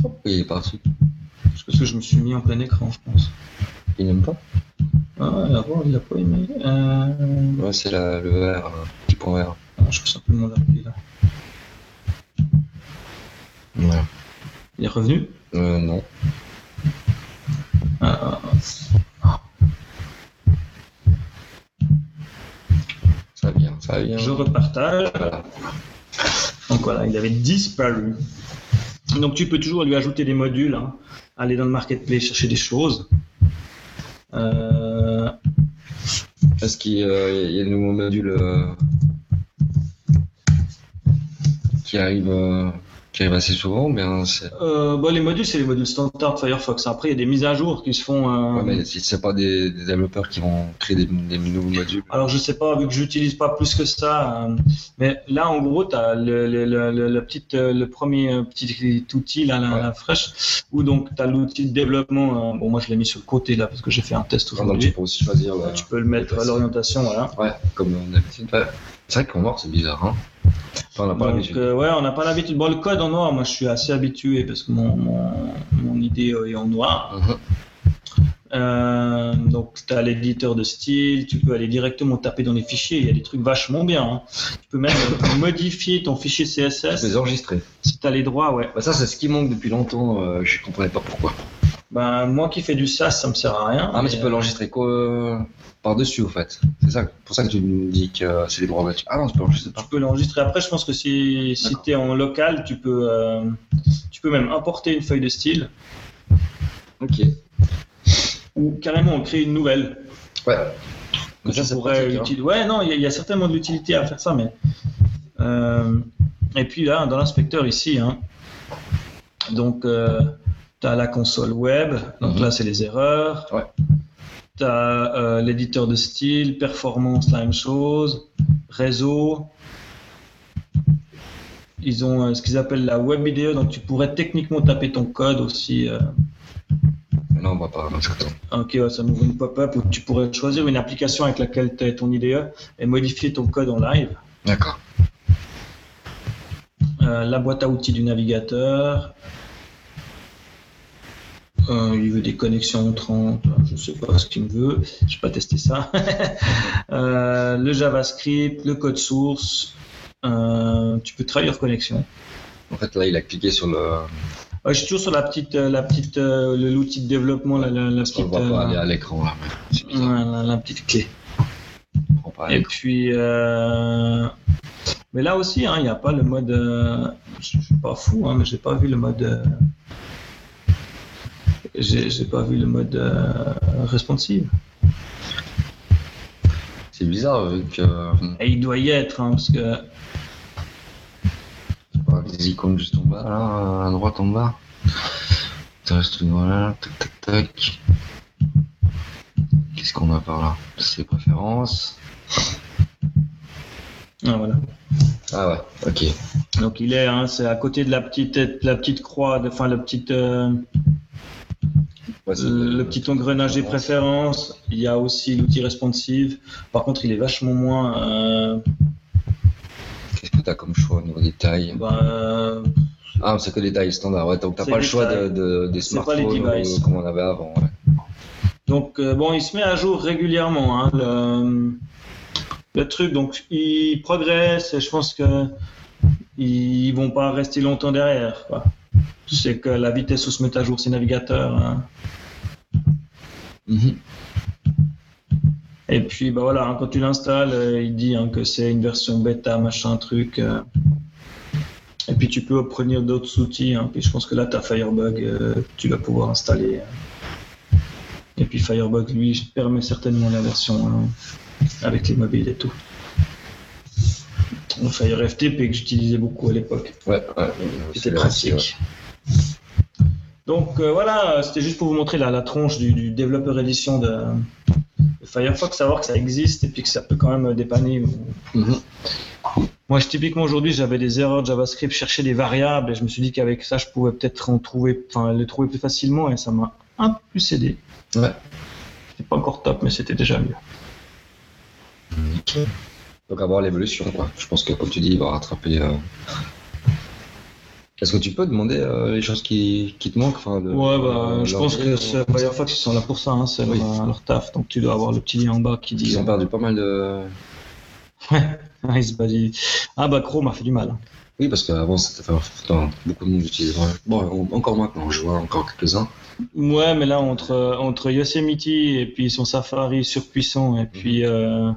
pourquoi il est parti. Parce que je me suis mis en plein écran, je pense. Il n'aime pas Ah, avant, il l'a pas aimé. Euh... Ouais, c'est la- le vert, euh, petit point vert. non, je peux simplement l'appuyer là. Ouais. Il est revenu? Euh, non. Ah, ah, Ça vient, ça vient. je repartage. Voilà. Donc voilà, il avait disparu. Donc tu peux toujours lui ajouter des modules, hein. Aller dans le marketplace chercher des choses. Euh, Est-ce qu'il y a il y a de nouveaux modules euh, qui arrivent euh, qui arrivent assez souvent, mais hein, euh, bon, les modules, c'est les modules standard de Firefox. Après, il y a des mises à jour qui se font. euh, Ouais, mais si c'est pas des, des développeurs qui vont créer des, des nouveaux modules. Alors je sais pas, vu que j'utilise pas plus que ça, euh, mais là en gros tu as le, le, le, le- la petite, euh, le premier petit outil là, la, Ouais. la fraîche, où donc tu as l'outil de développement. bon moi je l'ai mis sur le côté là parce que j'ai fait un test Ah, donc tu aujourd'hui. peux aussi choisir. Tu peux le mettre à l'orientation, voilà. Ouais, comme d'habitude. Ouais. C'est vrai qu'en noir, c'est bizarre. Hein Enfin, on n'a pas l'habitude. euh, ouais, on n'a pas l'habitude. Bon le code en noir, moi je suis assez habitué parce que mon, mon, mon idée euh, est en noir. Mhm. Euh, donc tu as l'éditeur de style, tu peux aller directement taper dans les fichiers, il y a des trucs vachement bien. hein. Tu peux même *laughs* modifier ton fichier Tu peux CSS les enregistrer. si tu as les droits, ouais. Bah, ça, c'est ce qui manque depuis longtemps. euh, je comprenais pas pourquoi. Ben, moi qui fais du SaaS, ça me sert à rien. Ah, mais tu peux l'enregistrer quoi euh, par-dessus, au fait. C'est ça, pour ça que tu me dis que euh, c'est des droits. Ah non, tu peux enregistrer Tu peux l'enregistrer. Après, je pense que si, si tu es en local, tu peux, euh, tu peux même importer une feuille de style Ok. ou carrément en créer une nouvelle. Ouais. que ça, tu pourrais pratique, hein. Ouais, non, il y, a- il y a certainement de l'utilité à faire ça, mais. Euh, et puis là, dans l'inspecteur ici, hein, donc tu as la console web, donc Mhm. là c'est les erreurs. Ouais. Tu as l'éditeur de style, performance, la même chose, réseau. Ils ont euh, ce qu'ils appellent la web vidéo, donc tu pourrais techniquement taper ton code aussi. euh, Non, on va pas. Ok, ouais, ça m'ouvre une pop-up où tu pourrais choisir une application avec laquelle tu as ton IDE et modifier ton code en live. D'accord. Euh, la boîte à outils du navigateur. Euh, il veut des connexions 30, je sais pas ce qu'il me veut, je pas testé ça. *laughs* Euh, le JavaScript, le code source, euh, tu peux travailler hors connexion. En fait, là, il a cliqué sur le. Ouais, je suis toujours sur la petite, euh, la petite, euh, le- l'outil de développement, la, la, la On petite, voit pas euh, aller à l'écran, là. ouais, la- la petite clé. Et puis, euh, mais là aussi, hein, il n'y a pas le mode. euh, Je je suis pas fou, hein, mais j'ai pas vu le mode. Euh, J'ai pas vu le mode euh, responsive. C'est bizarre, vu que. Et il doit y être, hein, parce que. Voilà, des icônes juste en bas, là, à droite en bas. Ça reste voilà, tac tac tac. Qu'est-ce qu'on a par là? C'est préférences. Ah, voilà. Ah ouais, ok. Donc il est, hein, c'est à côté de la petite, la petite croix, de- enfin le petit, euh, Ouais, le petit engrenage des préférences. Il y a aussi l'outil responsive. Par contre, il est vachement moins. euh, Qu'est-ce que t'as comme choix au niveau des tailles bah, euh, Ah, c'est que des tailles standards, ouais, donc t'as pas le choix de, de- des smartphones comme on avait avant. Ouais. Donc euh, bon, il se met à jour régulièrement. hein, le, le truc, donc il progresse et je pense que ils vont pas rester longtemps derrière. Quoi. Tu sais que la vitesse où se met à jour ces navigateurs. hein. Mhm. Et puis bah voilà, hein, quand tu l'installes, euh, il dit hein, que c'est une version bêta, machin truc. euh. Et puis tu peux obtenir d'autres outils. hein. Puis je pense que là, tu as Firebug, euh, tu vas pouvoir installer. euh. Et puis Firebug, lui, permet certainement la version avec les mobiles et tout. Fire FTP que j'utilisais beaucoup à l'époque. Ouais, ouais. C'était C'est pratique. Donc euh, voilà, c'était juste pour vous montrer la, la tronche du, du développeur édition de, de Firefox, savoir que ça existe et puis que ça peut quand même dépanner. Mhm. Moi, je- typiquement aujourd'hui, j'avais des erreurs de JavaScript, je cherchais des variables et je me suis dit qu'avec ça, je pouvais peut-être en trouver, enfin, les trouver plus facilement et ça m'a un peu plus aidé. Ouais. C'était pas encore top, mais c'était déjà mieux. Donc avoir l'évolution, quoi. Je pense que comme tu dis, il va rattraper. euh, Est-ce que tu peux demander euh, les choses qui, qui te manquent enfin, Ouais, bah, je leur pense que c'est- Firefox, ils sont là pour ça, hein, c'est Oui. leur, leur taf. Donc tu dois avoir le petit lien en bas qui dit. Ils ont perdu pas mal de. *laughs* Ouais, ils se badillent. Ah bah Chrome a fait du mal. Oui, parce qu'avant, c'était enfin, beaucoup de monde utilisait. Bon, on- encore maintenant, je vois encore quelques-uns. Ouais, mais là, entre, entre Yosemite et puis son Safari surpuissant, et puis. Euh...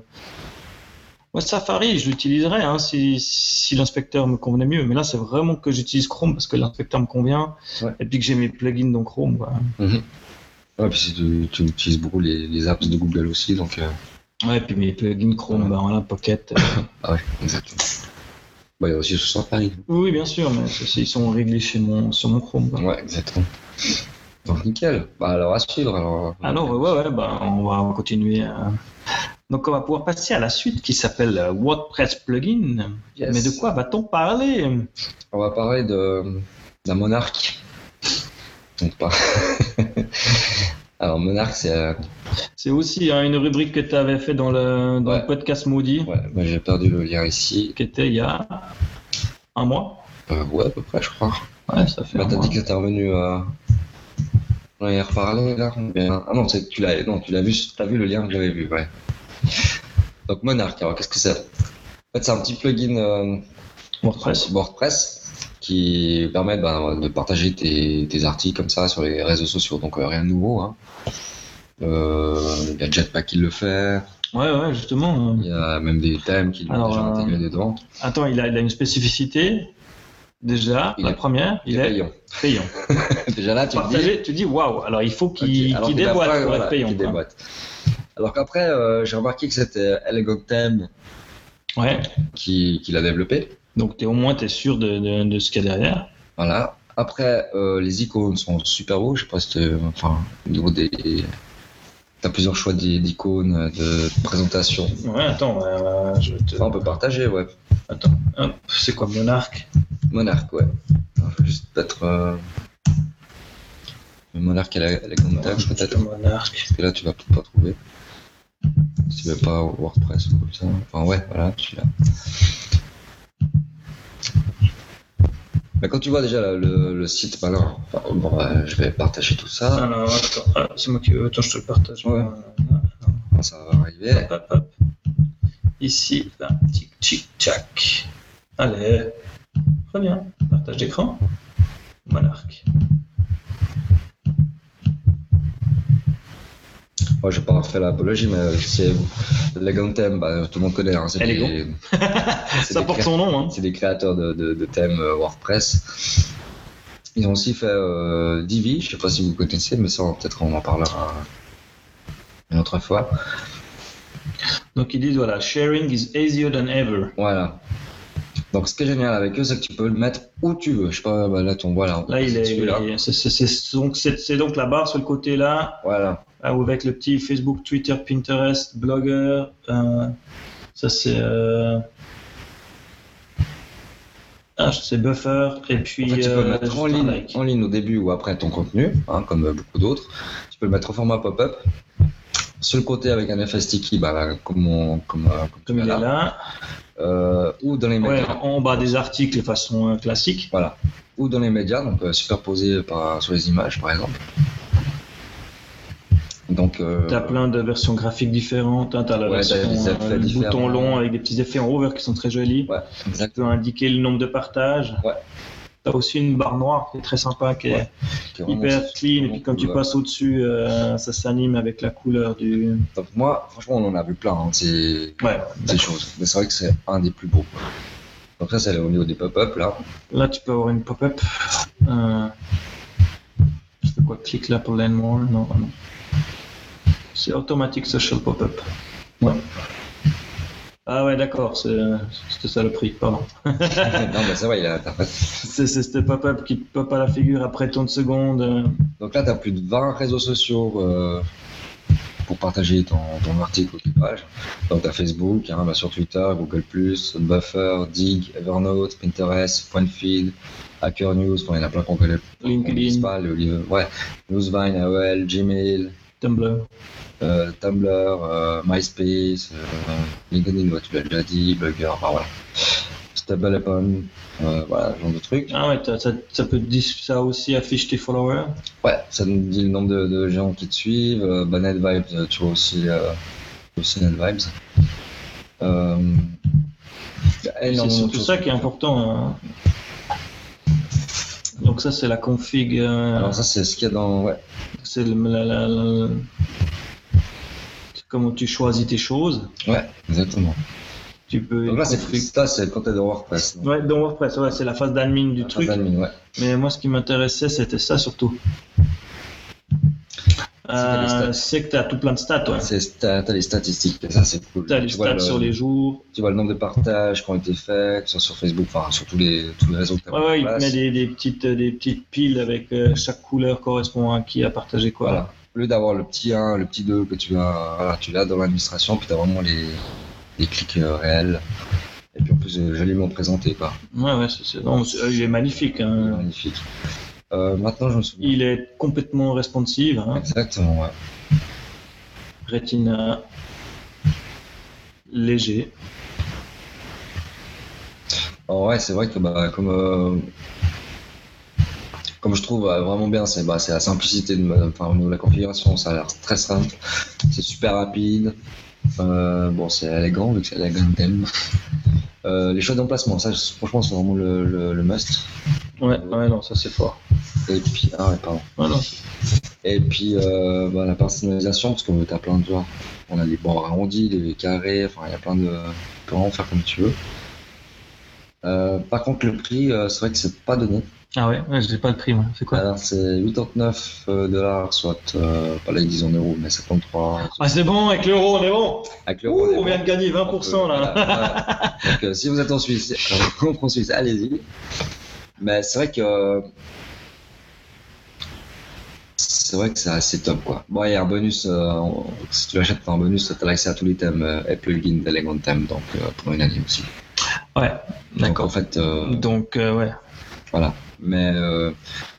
Moi, Safari, je l'utiliserais hein, si, si l'inspecteur me convenait mieux. Mais là, c'est vraiment que j'utilise Chrome parce que l'inspecteur me convient. Ouais. Et puis que j'ai mes plugins dans Chrome. quoi. Mhm. Ouais, puis si tu, tu utilises beaucoup les, les apps de Google aussi, donc. euh, Ouais, et puis mes plugins Chrome, Ouais. bah, voilà, Pocket. euh. *coughs* Ah ouais, exactement. Bah, il y a aussi sur Safari. Oui, bien sûr, mais ils sont réglés chez mon, sur mon Chrome. quoi. Ouais, exactement. Donc nickel. Bah alors à suivre. Alors, Alors, ouais, ouais, bah, on va continuer. euh. Donc, on va pouvoir passer à la suite qui s'appelle euh, WordPress Plugin. Yes. Mais de quoi va-t-on parler? On va parler de d'un monarque. Donc pas. *laughs* Alors monarque, c'est euh, C'est aussi hein, une rubrique que tu avais fait dans le, dans Ouais. le podcast Maudit, ouais, bah, j'ai perdu le lien ici. qui était il y a un mois. Euh, ouais, à peu près, je crois. Ouais, ça fait Bah, t'as dit que t'es revenu. Euh... On en a reparlé là. Ah non, c'est- tu l'as, non, tu l'as vu, t'as vu le lien que j'avais vu, ouais. *laughs* Donc monarque. Alors qu'est-ce que c'est? En fait, c'est un petit plugin. euh, WordPress. WordPress qui permet ben, de partager tes, tes articles comme ça sur les réseaux sociaux. Donc euh, rien de nouveau. Hein. Euh, Il y a Jetpack qui le fait. Ouais, ouais, justement. Il y a même des thèmes qui l'ont déjà intégré dedans. Attends, il a, il a une spécificité. Déjà, Il la est- première, il, Il est est payant. payant. *laughs* déjà là, tu dis. Tu dis waouh. Alors il faut qu'il Ok, alors qu'il qu'il a déboîte pas- pour voilà, être payant. Alors qu'après, euh, j'ai remarqué que c'était Elegant Theme Ouais. qui, qui l'a développé. Donc t'es, au moins, tu es sûr de, de, de ce qu'il y a derrière. Voilà. Après, euh, les icônes sont super beaux. Je sais pas si enfin, au niveau des. T'as plusieurs choix d'i- d'icônes, de présentation. Ouais, attends, euh, je te. On peut partager, ouais. Attends, c'est quoi Monarque Monarque, ouais. Alors, je vais juste peut-être. Euh... Monarque et la- Theme, peut-être. Monarque. Parce que là, tu vas peut-être pas trouver. Si tu veux pas WordPress ou comme ça. Enfin, ouais, voilà, celui-là. Mais quand tu vois déjà le, le- le site, bah bon, bah, je vais partager tout ça. Alors, attends, ah, c'est moi qui. Attends, je te le partage. Ouais. Voilà. Ça va arriver. Hop, hop. Ici, là, tic, tic, tac. Allez, reviens. Partage d'écran. Monarque. Moi, je vais pas faire l'apologie, mais c'est Elegant Theme, bah, tout le monde connaît. Hein, c'est *laughs* des, Ça porte son nom, hein. c'est des créateurs de, de- de thèmes euh, WordPress. Ils ont aussi fait euh, Divi, je sais pas si vous connaissez, mais ça, peut-être on en parlera une autre fois. Donc ils disent voilà, sharing is easier than ever. Voilà. Donc ce qui est génial avec eux, c'est que tu peux le mettre où tu veux. Je sais pas, bah, là, ton voilà. Là, il est, c'est, donc, donc la barre sur le côté là, Voilà. Là où avec le petit Facebook, Twitter, Pinterest, Blogger. euh, ça c'est. euh, ah, c'est Buffer. Et puis. En fait, tu peux euh, le mettre en ligne, like. en ligne au début ou après ton contenu, hein, comme euh, beaucoup d'autres. Tu peux le mettre au format pop-up. Sur le côté avec un effet sticky, bah, là, comme, on, comme, euh, comme il est là. Euh, ou dans les Ouais, médias. en bas des articles de façon euh, classique. Voilà. Ou dans les médias, donc euh, superposé par, sur les images, par exemple. Donc, euh, Tu as plein de versions graphiques différentes. Tu as la Ouais, version, t'as des euh, bouton long avec des petits effets en vert qui sont très jolis. ouais, Tu peux indiquer le nombre de partages. Ouais. Tu as aussi une barre noire qui est très sympa, qui est qui est hyper clean. Et puis quand cool, tu passes au-dessus, euh, ça s'anime avec la couleur du. Donc, moi, franchement, on en a vu plein, hein, ces, choses. Mais c'est vrai que c'est un des plus beaux. Donc ça, c'est au niveau des pop-up là. Là, tu peux avoir une pop-up. Euh... C'est quoi Clique là pour learn more Non, non. C'est automatic social pop-up. Ouais. Ah ouais, d'accord, c'est- c'était ça le prix, pardon. *laughs* non, mais ça va, il a C'est ce pop-up qui te pop à la figure après ton seconde. euh. Donc là, tu as plus de 20 réseaux sociaux euh, pour partager ton, ton article ou ta page. Donc tu as Facebook, hein, bah, sur Twitter, Google+, Buffer, Dig, Evernote, Pinterest, FoneFeed, Hacker News, il y en a plein qu'on connaît. LinkedIn. pas, le, le- ouais, Newsvine, AOL, Gmail, Tumblr. Euh, Tumblr, euh, MySpace, euh, LinkedIn, ouais, tu l'as déjà dit, Blogger, enfin voilà. StumbleUpon, euh, voilà, ce genre de trucs. Ah ouais, ça, ça peut te dire ça aussi affiche tes followers? Ouais, ça nous dit le nombre de, de gens qui te suivent. Bah, NetVibes, tu vois aussi, aussi NetVibes. C'est surtout ça qui est important. hein. Donc ça c'est la config. euh, Alors ça, c'est ce qu'il y a dans... Ouais, c'est la- la- la- c'est comment tu choisis tes choses. ouais exactement. Tu peux. Donc là, c'est ça, c'est le content de WordPress. Donc, Ouais, dans WordPress, ouais, c'est la phase d'admin du la truc. admin, ouais. Mais moi, ce qui m'intéressait, c'était ça surtout. stats. Euh, c'est que tu as tout plein de stats. Ouais. C'est- T'as t'as les statistiques, ça c'est cool. Tu as les Tu stats le- sur les jours. Tu vois le nombre de partages qui ont été faits, que ce soit sur Facebook, enfin sur tous les, tous les réseaux que tu as Ouais, ouais, il te met des, des petites, des petites piles avec euh, chaque couleur correspond à qui a partagé quoi. Voilà. Lieu d'avoir le petit 1, le petit 2 que tu as, voilà, tu l'as dans l'administration, puis tu as vraiment les, les clics euh, réels. Et puis en plus, euh, joliment présenté, quoi. Ouais, ouais, c'est, il est magnifique. hein. Magnifique. Euh, maintenant, je me souviens. Il est complètement responsive. Hein. Exactement, ouais. Retina léger. Alors, ouais, c'est vrai que bah, comme, euh, comme je trouve euh, vraiment bien, c'est bah, la simplicité de, enfin, la configuration, ça a l'air très simple, c'est super rapide, euh, bon, c'est élégant vu que c'est élégant thème. Euh, les choix d'emplacement, ça, franchement, c'est vraiment le, le, le must. Ouais, ouais, non, ça c'est fort. Et puis, ah ouais, pardon. Ouais, non. Et puis euh, bah, la personnalisation, parce que tu as plein de genre, on a des bords arrondis, des carrés, enfin il y a plein de. Tu peux vraiment faire comme tu veux. Par contre, le prix, c'est vrai que c'est pas donné. Ah ouais, ouais je n'ai pas le prix, moi. C'est quoi Alors c'est 89 dollars, soit euh, pas là ils disent en euros, mais 53. Ah, c'est bon, avec l'euro, on est bon. Avec l'euro, on on vient bon. de gagner 20% là. Voilà. Donc euh, si vous êtes en Suisse, *laughs* euh, en Suisse, allez-y. Mais c'est vrai que euh, c'est vrai que c'est assez top quoi. Bon, il y a un bonus, euh, en- si tu l'achètes un bonus, tu as l'accès à tous les thèmes euh, et plugins d'Elegant Theme, donc euh, pour une année aussi. Ouais, Donc en d'accord. fait, euh, Donc, euh, ouais. voilà. Mais euh,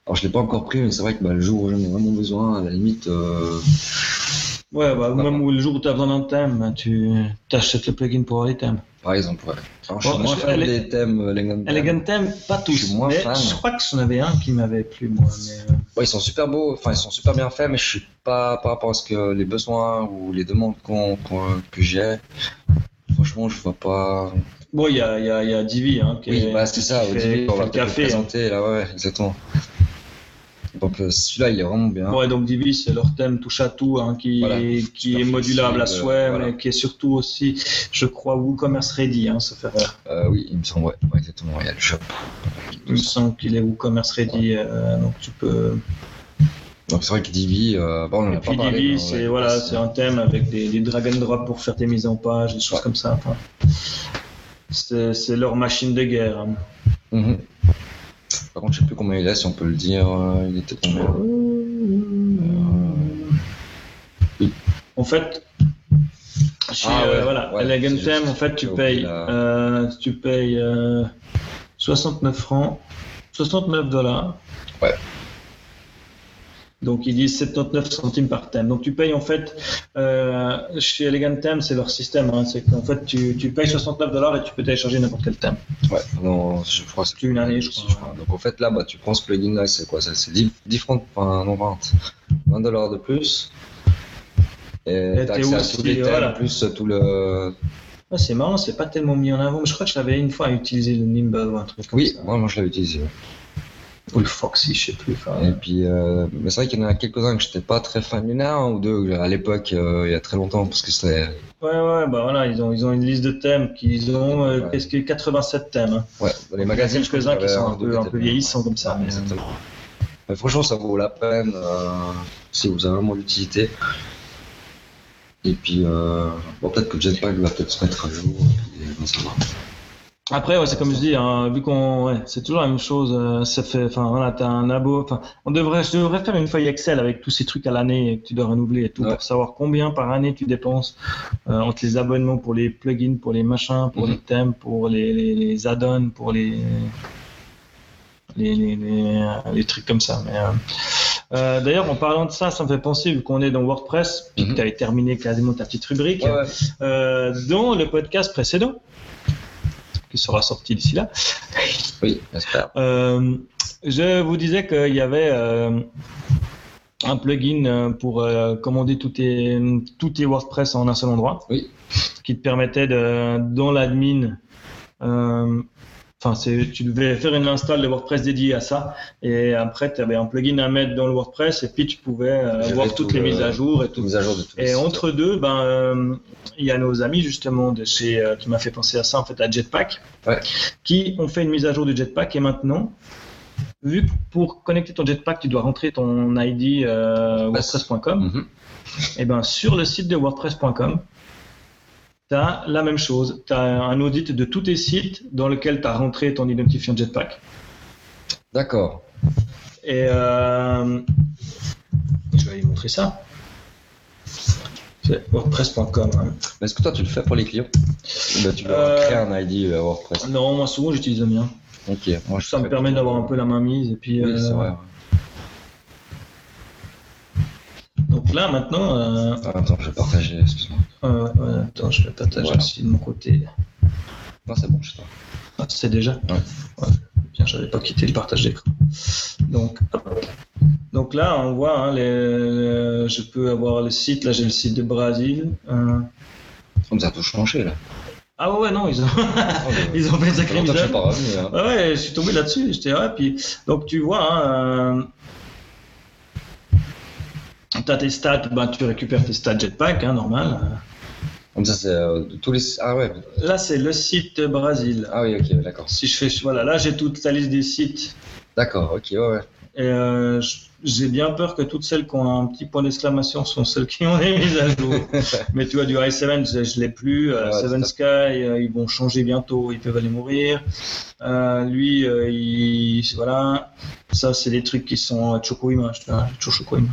alors je l'ai pas encore pris, mais c'est vrai que bah, le jour où j'en ai vraiment besoin, à la limite, euh, Ouais, bah, même où le jour où tu as besoin d'un thème, tu achètes le plugin pour avoir les thèmes. par exemple, ouais. Alors, je Bon, suis moins fan des thèmes euh, Elegant. Elegant Theme, pas tous. Je suis moins mais fan. je crois que j'en avais un qui m'avait plu, moi. Mais, euh, Ouais, ils sont super beaux, enfin ils sont super bien faits, mais je suis pas par rapport à ce que les besoins ou les demandes qu'on- que j'ai. Franchement, je vois pas. Bon, il y a, y, a, y a Divi, hein, qui Oui, est- bah c'est ça. qui début, on va le café, hein. là, ouais, exactement. Donc euh, celui-là, il est vraiment bien. Ouais, donc Divi, c'est leur thème touche à tout, hein, qui, Voilà. qui Super est modulable à souhait, voilà. mais qui est surtout aussi, je crois, WooCommerce Ready, hein, ça fait. Euh, oui, il me semble, ouais, ouais, exactement. Il y a le shop. Il me semble qu'il est WooCommerce Ready, euh, donc tu peux. Donc c'est vrai que Divi, euh, bon, on en a Et puis parlé. Divi, c'est voilà, c'est- un thème avec des, des drag and drop pour faire tes mises en page, des choses comme ça. enfin. C'est leur machine de guerre. hein. Mhm. Par contre, je sais plus combien il est, si on peut le dire. euh, il était combien? En fait, chez Ah euh, ouais, voilà, ouais, Elegant Theme, en fait, tu payes, euh, tu payes euh, 69 francs, 69 dollars. Ouais. Donc ils disent 79 centimes par thème. Donc tu payes en fait euh, chez Elegant Theme, c'est leur système. hein, c'est qu'en fait tu, tu payes 69 dollars et tu peux télécharger n'importe quel thème. Ouais, non, je crois que c'est une année, je crois. Donc en fait là, bah, tu prends ce plugin là, c'est quoi ça C'est 10, 10 francs, enfin non 20, 20 dollars de plus. Et Et t'as accès à tous les thèmes, voilà. plus tout le... Ouais, c'est marrant, c'est pas tellement mis en avant, mais je crois que je l'avais une fois utilisé le Nimble ou un truc comme Oui, ça. moi, moi je l'avais utilisé. Ou le Foxy, je sais plus. enfin, Et puis, euh, mais c'est vrai qu'il y en a quelques-uns que j'étais pas très fan. Il y en a un ou deux à l'époque, euh, il y a très longtemps, parce que c'était. Ouais, ouais, bah voilà, ils ont, ils ont une liste de thèmes qu'ils ont, euh, Ouais. qu'est-ce que 87 thèmes. hein. Ouais, dans les Il y en a magazines. quelques-uns qui sont un peu, deux un peu vieillissants comme ça. mais, Exactement. Mais franchement, ça vaut la peine euh, si vous avez vraiment l'utilité. Et puis, euh, bon, peut-être que Jetpack va peut-être se mettre à jour. Et, ben, ça va. Après, ouais, c'est comme je dis, hein, vu qu'on, ouais, c'est toujours la même chose. euh, ça fait, enfin voilà, t'as un abo. Enfin, on devrait, je devrais faire une feuille Excel avec tous ces trucs à l'année que tu dois renouveler et tout Ouais. pour savoir combien par année tu dépenses euh, entre les abonnements pour les plugins, pour les machins, pour Mhm. les thèmes, pour les, les, les add-ons, pour les les, les, les, les trucs comme ça. Mais euh, euh, d'ailleurs, en parlant de ça, ça me fait penser, vu qu'on est dans WordPress, puis que Mhm. tu avais terminé quasiment ta petite rubrique, Ouais, ouais. euh, dans le podcast précédent, qui sera sorti d'ici là, Oui, j'espère. euh, je vous disais qu'il y avait euh, un plugin euh, pour euh, commander tous tes, tous tes WordPress en un seul endroit, Oui. qui te permettait de, dans l'admin, Enfin, tu devais faire une install de WordPress dédiée à ça, et après, tu avais un plugin à mettre dans le WordPress, et puis tu pouvais euh, Gérer voir tout toutes les le- mises à jour et tout. Mise à jour de tous les Et sites. entre deux, ben, euh, il y a nos amis justement de chez, euh, qui m'a fait penser à ça en fait à Jetpack, Ouais. qui ont fait une mise à jour du Jetpack et maintenant, vu que pour connecter ton Jetpack, tu dois rentrer ton ID euh, WordPress.com, Mhm. et ben sur le site de WordPress.com, tu as la même chose. Tu as un audit de tous tes sites dans lequel tu as rentré ton identifiant Jetpack. D'accord. Et euh, je vais lui montrer ça. C'est WordPress.com. hein. Est-ce que toi tu le fais pour les clients tu leur Euh, crées un ID WordPress Non, moi souvent j'utilise le mien. Ok, moi Ça me permet d'avoir un peu la main mise. Et puis, Oui, euh, c'est vrai. ouais. Donc là maintenant, euh, Ah, attends, je vais partager, excuse-moi. euh, ouais, attends, je vais partager Voilà. aussi de mon côté. Non, c'est bon, chez toi. Ah, c'est déjà Ouais. Ouais. Bien, j'avais pas quitté le partage d'écran. Donc, hop. Donc là, on voit, hein, les, je peux avoir le site. Là, j'ai le site de Brésil. Euh, Comme ça a tout changé là. Ah ouais, non, ils ont, *laughs* ils ont fait une sacrée mise à je jour. Hein. Ouais, ouais, je suis tombé là-dessus. J'étais ouais, puis donc tu vois, hein, euh, t'as tes stats, bah, tu récupères tes stats Jetpack, hein, normal. Comme ça, c'est euh, de tous les. Ah ouais. Là, c'est le site Brésil. Ah oui, ok, d'accord. Si je fais, voilà, là j'ai toute la liste des sites. D'accord, ok, ouais, ouais. Et euh, j'ai bien peur que toutes celles qui ont un petit point d'exclamation sont celles qui ont les mises à jour. *laughs* Mais tu vois, du i7, je, je l'ai plus. Euh, Ouais, Seven Sky, euh, ils vont changer bientôt, ils peuvent aller mourir. Lui, il, voilà. Ça, c'est des trucs qui sont Choco Image. Tu vois, Choco Image.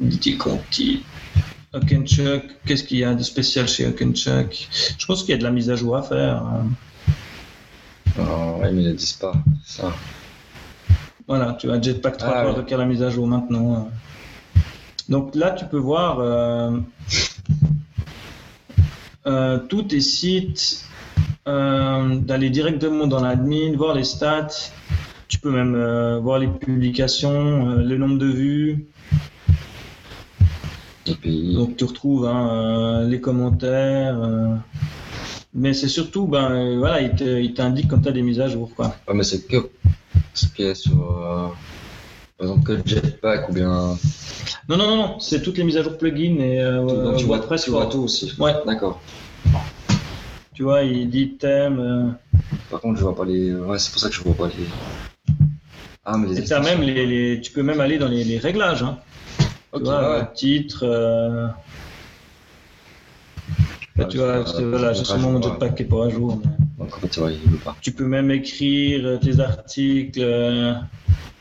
Didi Conti. Hawkenchuck, qu'est-ce qu'il y a de spécial chez Hawkenchuck Je pense qu'il y a de la mise à jour à faire. hein. Ouais, mais ils ne disent pas. Ça. Voilà, tu as Jetpack 3 Ah, qui la mise à jour maintenant. Donc là, tu peux voir euh, euh, tous tes sites, euh, d'aller directement dans l'admin, voir les stats. Tu peux même voir les publications, le nombre de vues. Donc tu retrouves hein, euh, les commentaires. euh, mais c'est surtout, ben voilà, il t'indique quand tu as des mises à jour. Quoi. Ouais, mais c'est que. Ce qui est sur. euh, Par exemple, que Jetpack ou bien. Non, non, non, non, c'est toutes les mises à jour plugins et euh, Donc, tu vois, WordPress tu vois for- tout aussi. Ouais. D'accord. Tu vois, il dit thème. euh, Par contre, je vois pas les. Ouais, c'est pour ça que je vois pas les. Ah, mais les. et t'as même les, les- tu peux même aller dans les, les réglages. Hein. Tu vois, ouais. titre. euh, Là, tu vois, voilà, j'ai mon jetpack qui est pas à jour. mais Donc, en fait, tu vois, il veut pas. Tu peux même écrire euh, tes articles, euh,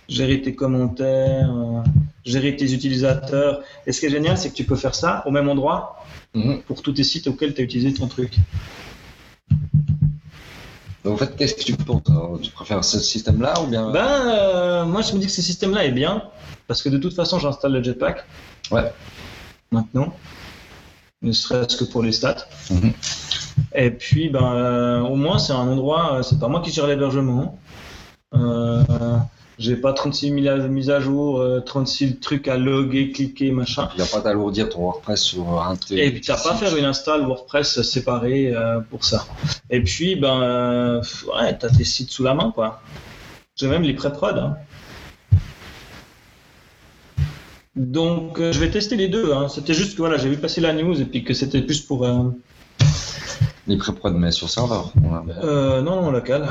gérer tes commentaires, euh, gérer tes utilisateurs. Et ce qui est génial, c'est que tu peux faire ça au même endroit Mhm. pour tous tes sites auxquels tu as utilisé ton truc. Donc, en fait, qu'est-ce que tu penses alors Tu préfères ce système-là ou bien. Ben, euh, moi, je me dis que ce système-là est bien, parce que de toute façon, j'installe le jetpack. Ouais. Maintenant, ne serait-ce que pour les stats. Mhm. Et puis, ben, euh, au moins, c'est un endroit, euh, c'est pas moi qui gère l'hébergement. Euh, j'ai pas 36 000 à- mises à jour, euh, 36 trucs à loguer, cliquer, machin. Il va pas t'alourdir ton WordPress sur un truc. Et puis t'as pas à faire une install WordPress séparée euh, pour ça. Et puis ben euh, ouais, t'as tes sites sous la main quoi. J'ai même les pré-prod. hein. Donc, euh, je vais tester les deux. hein. C'était juste que voilà, j'ai vu passer la news et puis que c'était plus pour. euh, Les pré-prod, mais sur serveur. Euh, non, non, local.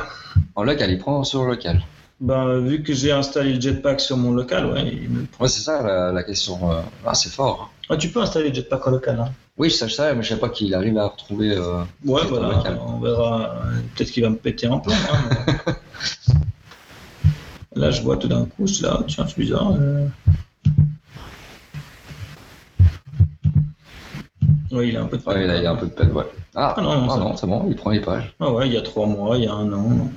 En local, il prend sur local. Ben, vu que j'ai installé le Jetpack sur mon local, ouais. il me- Ouais, c'est ça la, la question. euh, Ah, c'est fort. hein. Ah, tu peux installer le Jetpack en local. Hein. Oui, je savais, mais je savais pas qu'il arrive à retrouver. euh, Ouais, voilà, local. on verra. Peut-être qu'il va me péter un plomb. hein, mais- *laughs* là, je vois tout d'un coup, je là, tiens, c'est bizarre. euh. Oui, il a un peu de Ouais, il a, il a un peu de peine, ouais. Ah, Ah non, non, ah non, c'est bon, il prend les pages. Ah ouais, il y a trois mois, il y a un an,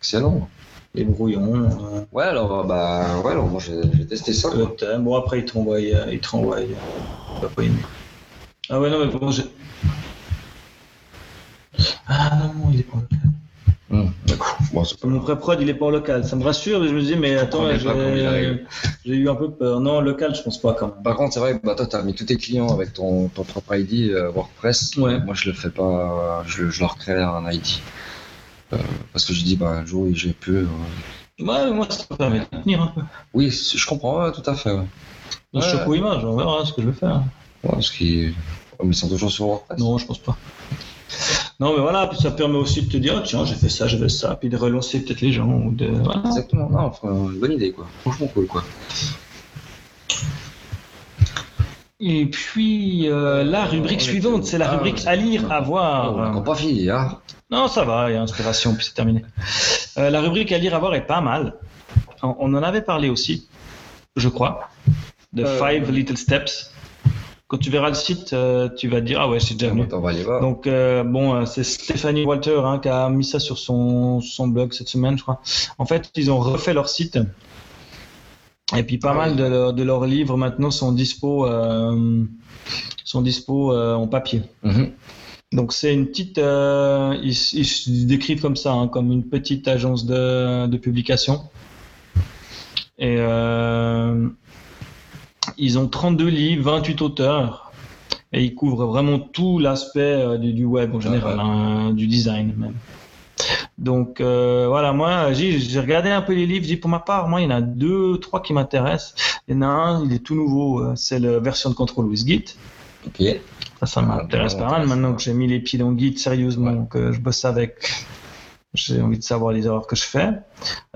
Excellent. Les brouillons, euh, Ouais, alors, euh, bah, ouais, alors moi j'ai testé ça. quoi. Bon, après, il te renvoie, euh, il te renvoie. euh, il va pas aimer. Ah ouais, non, mais bon, j'ai. Ah non, il est pas en local. Hum, D'accord. Bon, c'est pas Mon pré-prod, il est pas en local. Ça me rassure, mais je me dis, mais attends, j'ai j'ai eu un peu peur. Non, local, je pense pas quand même. Par contre, c'est vrai que bah, toi, tu as mis tous tes clients avec ton, ton propre ID euh, WordPress. Ouais. Moi, je le fais pas, je, je leur crée un ID. Euh, parce que je dis, bah, un jour, j'ai pu. euh, Ouais, moi, ça me permet de tenir un peu. Oui, je comprends, ouais, tout à fait. Ouais. Le Ouais. Choco Image, on verra ce que je vais faire. Ouais, parce qu'ils ouais, mais ils sont toujours sur WordPress. Non, je pense pas. Non, mais voilà, puis ça permet aussi de te dire, tiens, j'ai fait ça, j'ai fait ça, puis de relancer peut-être les gens. Ou de... voilà. Exactement, non, enfin, une bonne idée, quoi. Franchement cool, quoi. Et puis, euh, la rubrique on est suivante, c'est la Ah, rubrique c'est- à lire, à Oh, on voir. n'a pas fini, hein. Non, ça va, il y a inspiration, puis c'est terminé. Euh, la rubrique à lire, à voir est pas mal. On, on en avait parlé aussi, je crois, de Euh, Five Little Steps. Quand tu verras le site, euh, tu vas te dire, ah ouais, c'est déjà venu. On va aller voir. Donc, euh, bon, euh, c'est Stéphanie Walter hein, qui a mis ça sur son, son blog cette semaine, je crois. En fait, ils ont refait leur site. Et puis, pas mal de, leurs- de leurs livres maintenant sont dispo, euh, sont dispo euh, en papier. Mhm. Donc, c'est une petite. euh, ils, ils se décrivent comme ça, hein, comme une petite agence de, de publication. Et ils ont 32 livres, 28 auteurs. Et ils couvrent vraiment tout l'aspect du, du web en général, ouais. hein, du design même. Donc euh, voilà, moi j'ai regardé un peu les livres, j'ai dit pour ma part, moi il y en a deux, trois qui m'intéressent. Il y en a un, il est tout nouveau, euh, c'est la version de Control with Git. Ok. Ça, ça Ah, m'intéresse ça pas mal maintenant que j'ai mis les pieds dans Git sérieusement, Ouais. que je bosse avec. J'ai envie de savoir les erreurs que je fais.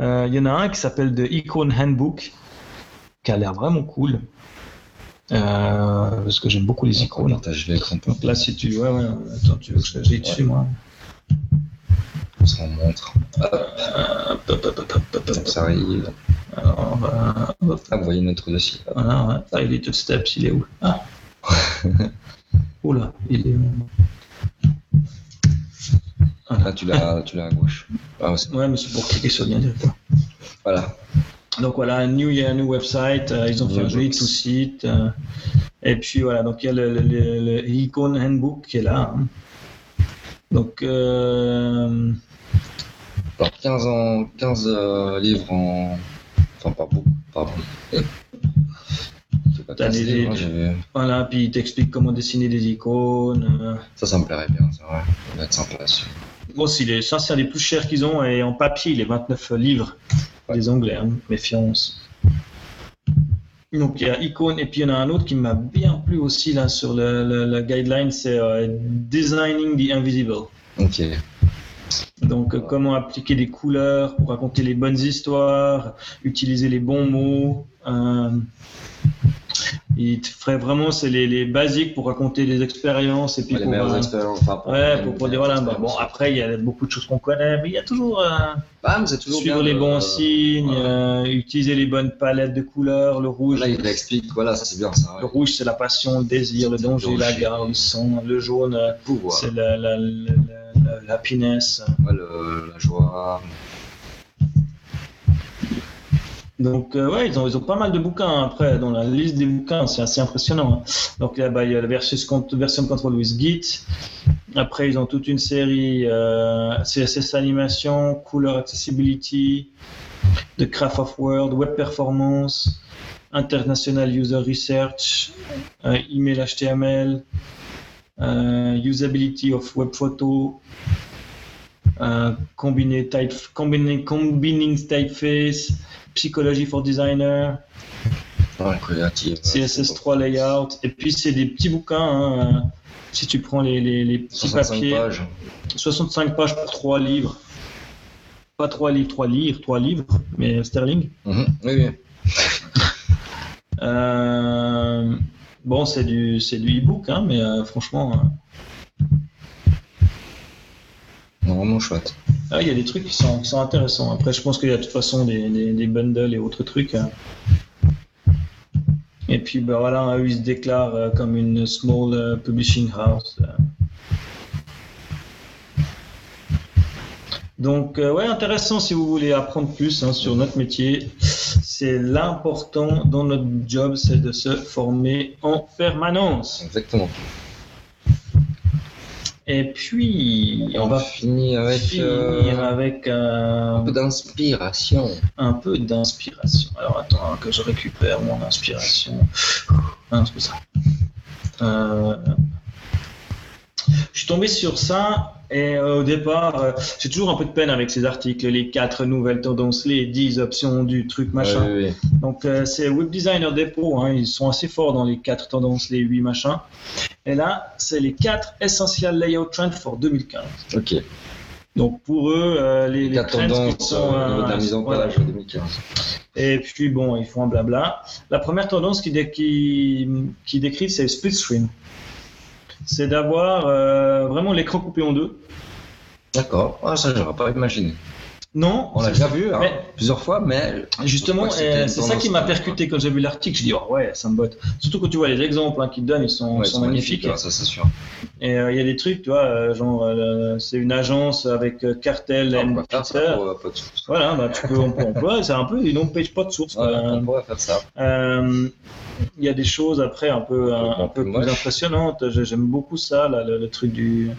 Euh, Il y en a un qui s'appelle The Icon Handbook, qui a l'air vraiment cool. Euh, parce que j'aime beaucoup les icônes. partage l'écran pour Donc là, si tu. Ouais, ouais, attends, tu veux que je dessus, moi ça en montre. Hop, hop, hop, hop, ça arrive. Alors, on va- hop, Ah, vous voyez notre dossier. là. voilà, ouais. Five Little Steps, il est où? Ah *laughs* Oula, il est où? Là, tu l'as tu l'as à gauche. Ah, ouais, mais c'est pour cliquer sur le lien directement. voilà. Donc voilà, new, il y a un new website, euh, ils ont fait un joli tout site. euh, et puis voilà, donc il y a le, le, le- le Icon Handbook qui est là. hein. Donc, euh, Alors, 15, en, 15 euh, livres en. Enfin, pas beaucoup. Pardon. Pas T'as 15 des- livres, des- voilà, puis il t'explique comment dessiner des icônes. euh. Ça, ça me plairait bien, c'est vrai. Ça doit être sympa là-dessus. Bon, est, ça, c'est un des plus chers qu'ils ont, et en papier, il est 29 livres. Ouais. Les Anglais, hein, méfiance. Donc, il y a Icon, et puis il y en a un autre qui m'a bien plu aussi, là, sur le, le- le guideline, c'est euh, Designing the Invisible. Ok. Donc, comment appliquer des couleurs pour raconter les bonnes histoires, utiliser les bons mots. euh, il te ferait vraiment, c'est les, les basiques pour raconter des expériences et puis les pour, meilleures euh, expériences. Enfin, ouais, pour, pour dire voilà. bah, bon, après, il y a beaucoup de choses qu'on connaît, mais il y a toujours euh, c'est toujours suivre les bons signes, ouais. euh, utiliser les bonnes palettes de couleurs. Le rouge, Là, il explique, voilà, ça c'est bien ça. le rouge, c'est la passion, le désir, le danger, la garde, le son. Le jaune, c'est la, la- la- l'happiness. ouais, le- la joie. Donc, euh, ouais, ils ont, ils ont pas mal de bouquins après, dans la liste des bouquins, c'est assez impressionnant. hein. Donc, là, bah, il y a la version, version de Control with Git. Après, ils ont toute une série euh, CSS animation, Color Accessibility, The Craft of Word, Web Performance, International User Research, euh, Email HTML, Usability of Web Photo, euh, combiné type, combiné, combining typeface, psychology for designer, Ouais, créative. CSS3 layout. Et puis c'est des petits bouquins. hein, euh, si tu prends les, les, les petits 65 papiers, pages. 65 pages pour 3 livres. Pas 3 livres, 3 livres, 3 livres, mais sterling. Mhm. Oui, oui. Euh, bon, c'est du, c'est du e-book, hein, mais euh, franchement, euh, Non, vraiment chouette. ah, il y a des trucs qui sont, qui sont intéressants. Après, je pense qu'il y a de toute façon des, des, des bundles et autres trucs. hein. Et puis, ben voilà, eux, ils se déclarent euh, comme une small euh, publishing house. Donc, ouais, intéressant si vous voulez apprendre plus hein, sur notre métier. C'est l'important dans notre job, c'est de se former en permanence. Exactement. Et puis, on va finir avec finir euh, avec euh, un peu d'inspiration. un peu d'inspiration. Alors attends que je récupère mon inspiration. Ah, c'est ça. Euh, Je suis tombé sur ça et euh, au départ, euh, j'ai toujours un peu de peine avec ces articles, les quatre nouvelles tendances, les 10 options du truc machin. Ouais, ouais, ouais. Donc euh, c'est Web Designer Depot, hein, ils sont assez forts dans les quatre tendances, les 8 machins. Et là, c'est les quatre Essential Layout Trends for 2015. Ok. Donc pour eux, euh, les, les Quatre trends qui sont, de la mise en page 2015. Et puis bon, ils font un blabla. La première tendance qui, dé- qui, qui décrit, c'est split screen. C'est d'avoir euh, vraiment l'écran coupé en deux. D'accord. Ah, ça, j'aurais pas imaginé. Non, On l'a déjà vu hein, mais- plusieurs fois, mais Justement, c'est ça qui m'a percuté quand j'ai vu l'article. Je dis, oh ouais, ça me botte. Surtout quand tu vois les exemples hein, qu'ils donnent, ils sont, ouais, sont c'est magnifiques. ouais, ça c'est sûr. Et euh, il y a des trucs, tu vois, euh, genre, euh, c'est une agence avec Cartel, on and pourrait faire ça pas de soucis. Voilà, bah, tu peux, on peut employer, c'est un peu une home page pas de source. Ouais, on pourrait faire ça. Il y a des choses après un peu, un, un peu plus moche. impressionnantes. J'ai- J'aime beaucoup ça, là, le, le truc du.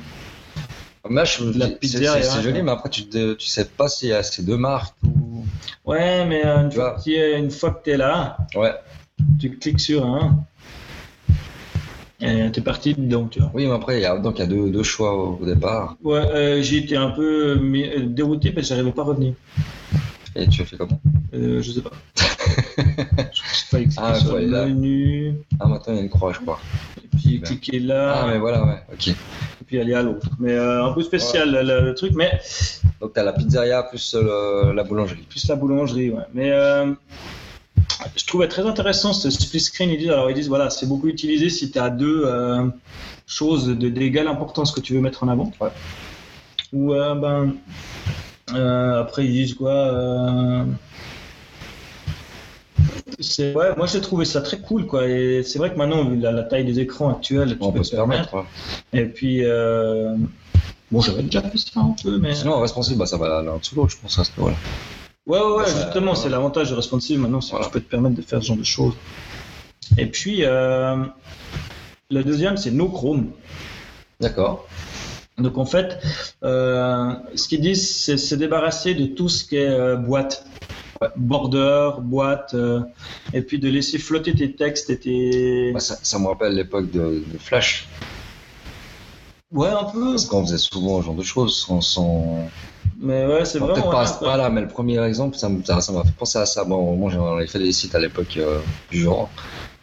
La c'est- c'est hein. joli, mais après tu, te- tu sais pas s'il y a ces deux marques ou. Ouais, mais euh, une, fois une que tu es là, Ouais. tu cliques sur un. Et t'es parti dedans, tu vois. Oui, mais après il y a donc il y a deux, deux choix au, au départ. Ouais, euh, j'ai été un peu euh, dérouté parce que j'arrivais pas à revenir. Et tu as fait comment? Euh, je sais pas. *laughs* je sais pas cliquer Ah, sur le menu, Ah, maintenant il y a une croix, je crois. et puis cliquer là, Ah, mais voilà, ouais. Ok. Puis aller à l'autre. Mais euh, un peu spécial le, le- le truc, mais Donc t'as la pizzeria plus euh, le- la boulangerie. plus la boulangerie, ouais. Mais euh, je trouvais très intéressant ce split screen. Ils disent, alors ils disent, voilà, c'est beaucoup utilisé si tu as deux euh, choses de- d'égale importance que tu veux mettre en avant. Ouais. Ou ben après ils disent quoi c'est ouais, moi j'ai trouvé ça très cool quoi. Et c'est vrai que maintenant vu la, la taille des écrans actuels, tu On peux peut se permettre. Et puis euh, bon, j'avais déjà fait ça un peu, mais Sinon, responsive, bah, ça va l'un dessous l'autre, je pense. À ce niveau-là. Ouais, ouais, ouais, justement, c'est l'avantage de responsive maintenant, c'est Voilà. que tu peux te permettre de faire ce genre de choses. Et puis, euh, le deuxième, c'est No Chrome. D'accord. Donc, en fait, euh, ce qu'ils disent, c'est se débarrasser de tout ce qui est euh, boîte. Border, boîte, euh, et puis de laisser flotter tes textes et tes. Bah, ça, ça me rappelle l'époque de, de Flash. Ouais, un peu. Parce qu'on faisait souvent ce genre de choses sans. sans... Mais ouais, c'est vraiment. Peut-être pas, à ouais, ce pas là, mais le premier exemple, ça me- ça ça m'a fait penser à ça. Bon, moi j'en avais fait des sites à l'époque euh, du genre.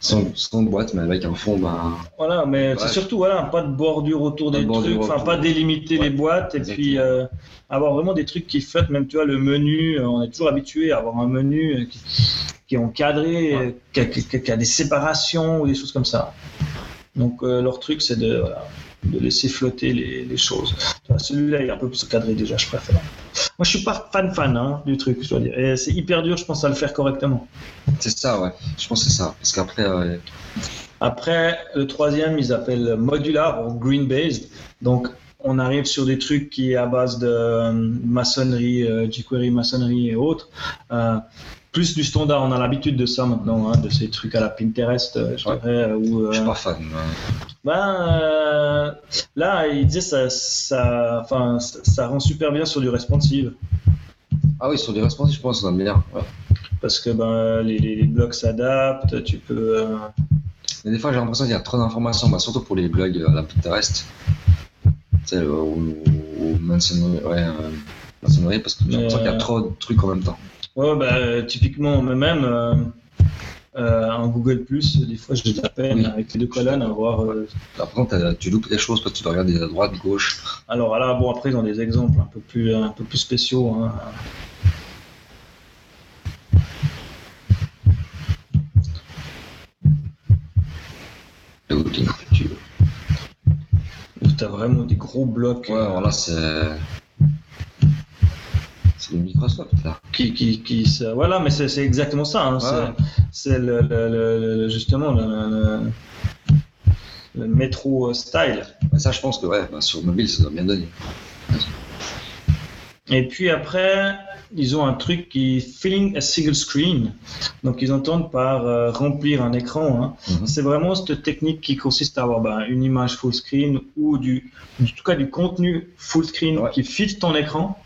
Sans, sans boîte, mais avec un fond, bah. Voilà, mais c'est surtout voilà, pas de bordure autour Pas des trucs, enfin pas délimiter Ouais, les boîtes et puis euh, avoir vraiment des trucs qui flottent, même tu vois le menu, euh, on est toujours habitué à avoir un menu euh, qui, qui est encadré, qui, a, qui- qui a des séparations ou des choses comme ça. Donc euh, leur truc c'est de, voilà, de laisser flotter les, les choses. Celui-là il est un peu plus encadré déjà, je préfère. Moi je suis pas fan fan hein, du truc, je dois dire. Et c'est hyper dur, je pense, à le faire correctement. C'est ça, ouais. Je pense que c'est ça. Parce qu'après, euh, Après, le troisième, ils appellent modular ou green based. Donc, on arrive sur des trucs qui est à base de euh, maçonnerie, euh, jQuery maçonnerie et autres. Euh, plus du standard, on a l'habitude de ça maintenant, hein, de ces trucs à la Pinterest, euh, je Ouais. dirais. euh, Où, euh, je suis pas fan. ben, euh, là, il disait ça, ça, enfin, ça, ça rend super bien sur du responsive. Ah oui, sur des responsives, je pense que ça bien. Ouais. Parce que ben, les, les, les blocs s'adaptent, tu peux. Mais des fois, j'ai l'impression qu'il y a trop d'informations, bah, surtout pour les blogs à la Pinterest. Tu sais, le- où, où maçonnerie, ouais, parce que j'ai l'impression qu'il y a trop de trucs en même temps. Ouais, bah, euh, typiquement, mais même euh, euh, en Google, des fois, j'ai de la peine Oui. avec les deux colonnes à voir. euh, Par contre, t'as- tu loupes des choses parce que tu dois regarder à droite, gauche. Alors là, bon, après, ils ont des exemples un peu plus, un peu plus spéciaux. hein. Le outil futur. Où tu as vraiment des gros blocs Ouais, alors là, c'est. C'est le Microsoft, là. qui, qui, qui se- Voilà, mais c'est exactement ça. hein. C'est- Ouais. C'est le, le- justement le, le- métro style. Mais ça, je pense que, ouais, bah, sur mobile, ça doit bien donner. Et puis après, ils ont un truc qui filling a single screen. Donc ils entendent par euh, remplir un écran. hein. Mhm. C'est vraiment cette technique qui consiste à avoir ben, une image full screen ou du, en tout cas du contenu full screen Ouais. qui fit ton écran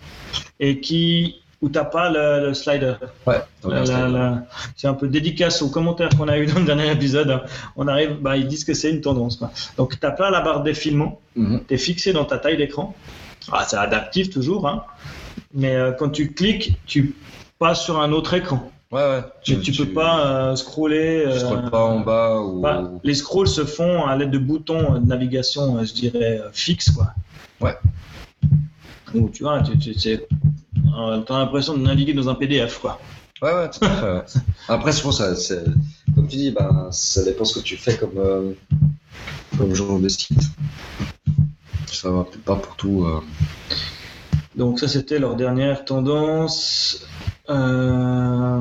et qui où t'as pas le, le slider. Ouais, La- c'est- un peu dédicace aux commentaires qu'on a eu *laughs* dans le dernier épisode. On arrive, bah, ils disent que c'est une tendance. quoi. Donc t'as pas la barre défilement, Mhm. tu es fixé dans ta taille d'écran. Ah, c'est adaptif toujours, hein. mais euh, quand tu cliques, tu passes sur un autre écran. Ouais, ouais. Tu, tu peux pas euh, scroller. Tu euh, scrolles pas en bas ou. bah, les scrolls se font à l'aide de boutons de navigation, je dirais, fixes. Quoi. Ouais. Tu vois, tu, tu, tu as l'impression de naviguer dans un PDF. Quoi. Ouais, ouais, tout à fait. ouais. Après, je pense ça- c'est. Comme tu dis, bah, ça dépend ce que tu fais comme, euh, comme genre de site. Ça va peut-être pas pour tout. euh. Donc ça, c'était leur dernière tendance. Euh...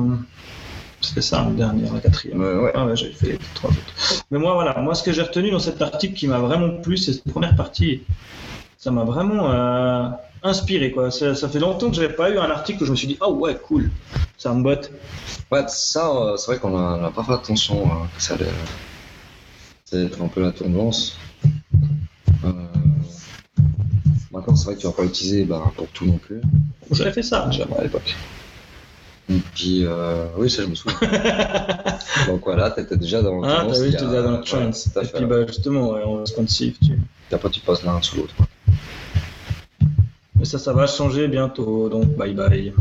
C'était ça, la dernière, la quatrième. Ouais, ouais. Ah ouais, j'avais fait les trois autres. Mais moi, voilà, moi, ce que j'ai retenu dans cet article qui m'a vraiment plu, c'est cette première partie. Ça m'a vraiment euh, inspiré, quoi. Ça, ça fait longtemps que j'avais pas eu un article où je me suis dit, oh ouais, cool, ça me botte. Ouais, ça, euh, c'est vrai qu'on a, on a pas fait attention euh, que ça allait, ça allait être un peu la tendance. Euh, Maintenant, c'est vrai que tu vas pas l'utiliser bah, pour tout non plus. J'avais fait ça, déjà, à l'époque. Et puis, euh, oui, ça, je me souviens. *laughs* Donc voilà, t'étais déjà dans Ah, t'as vu, j'étais déjà dans le ouais, à Et puis, bah, justement, ouais, en responsive, tu... Après, tu passes l'un sous l'autre. Mais ça, ça va changer bientôt, donc bye bye.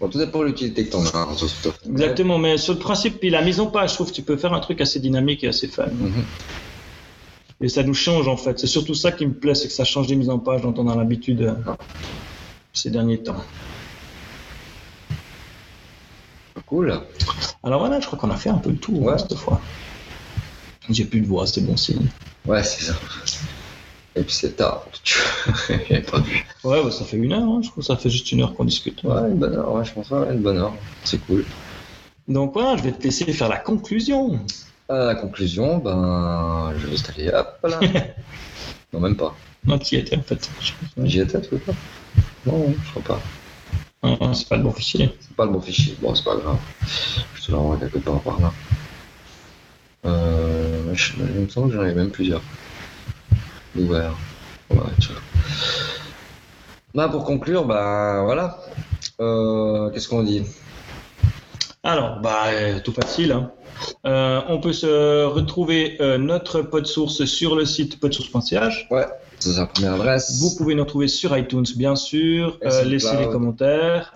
Bon, tout dépend de l'utilité que t'en as. hein. Exactement, mais sur le principe, puis la mise en page, je trouve que tu peux faire un truc assez dynamique et assez fun. Mhm. Et ça nous change en fait. C'est surtout ça qui me plaît, c'est que ça change des mises en page dont on a l'habitude euh, ces derniers temps. Cool. Alors voilà, je crois qu'on a fait un peu le tour Ouais. hein, cette fois. J'ai plus de voix, c'est bon signe. Ouais, c'est ça. Et puis c'est tard. J'avais *laughs* pas vu. Ouais, bah, ça fait une heure, hein, je que ça fait juste une heure qu'on discute. Ouais, une bonne heure, ouais, je pense. Ouais, une bonne heure. C'est cool. Donc voilà, je vais te laisser faire la conclusion. À la conclusion, ben, je vais installer. Hop là. *laughs* non, même pas. Non, tu y étais en fait. J'y étais, tu veux pas? Non, je crois pas. Ah, ah, c'est pas le bon fichier. C'est pas le bon fichier. Bon, c'est pas grave. Je te l'envoie quelque part par là. Euh, je, il me semble que j'en ai même plusieurs. Ouverts. Ouais, tu vois. Bah, pour conclure, bah voilà. Euh, Qu'est-ce qu'on dit? Alors, bah, euh, tout facile. hein. Euh, on peut se retrouver euh, notre pod source sur le site podsource.ch. Ouais, c'est sa première adresse. Vous pouvez nous retrouver sur iTunes, bien sûr. Laissez des commentaires.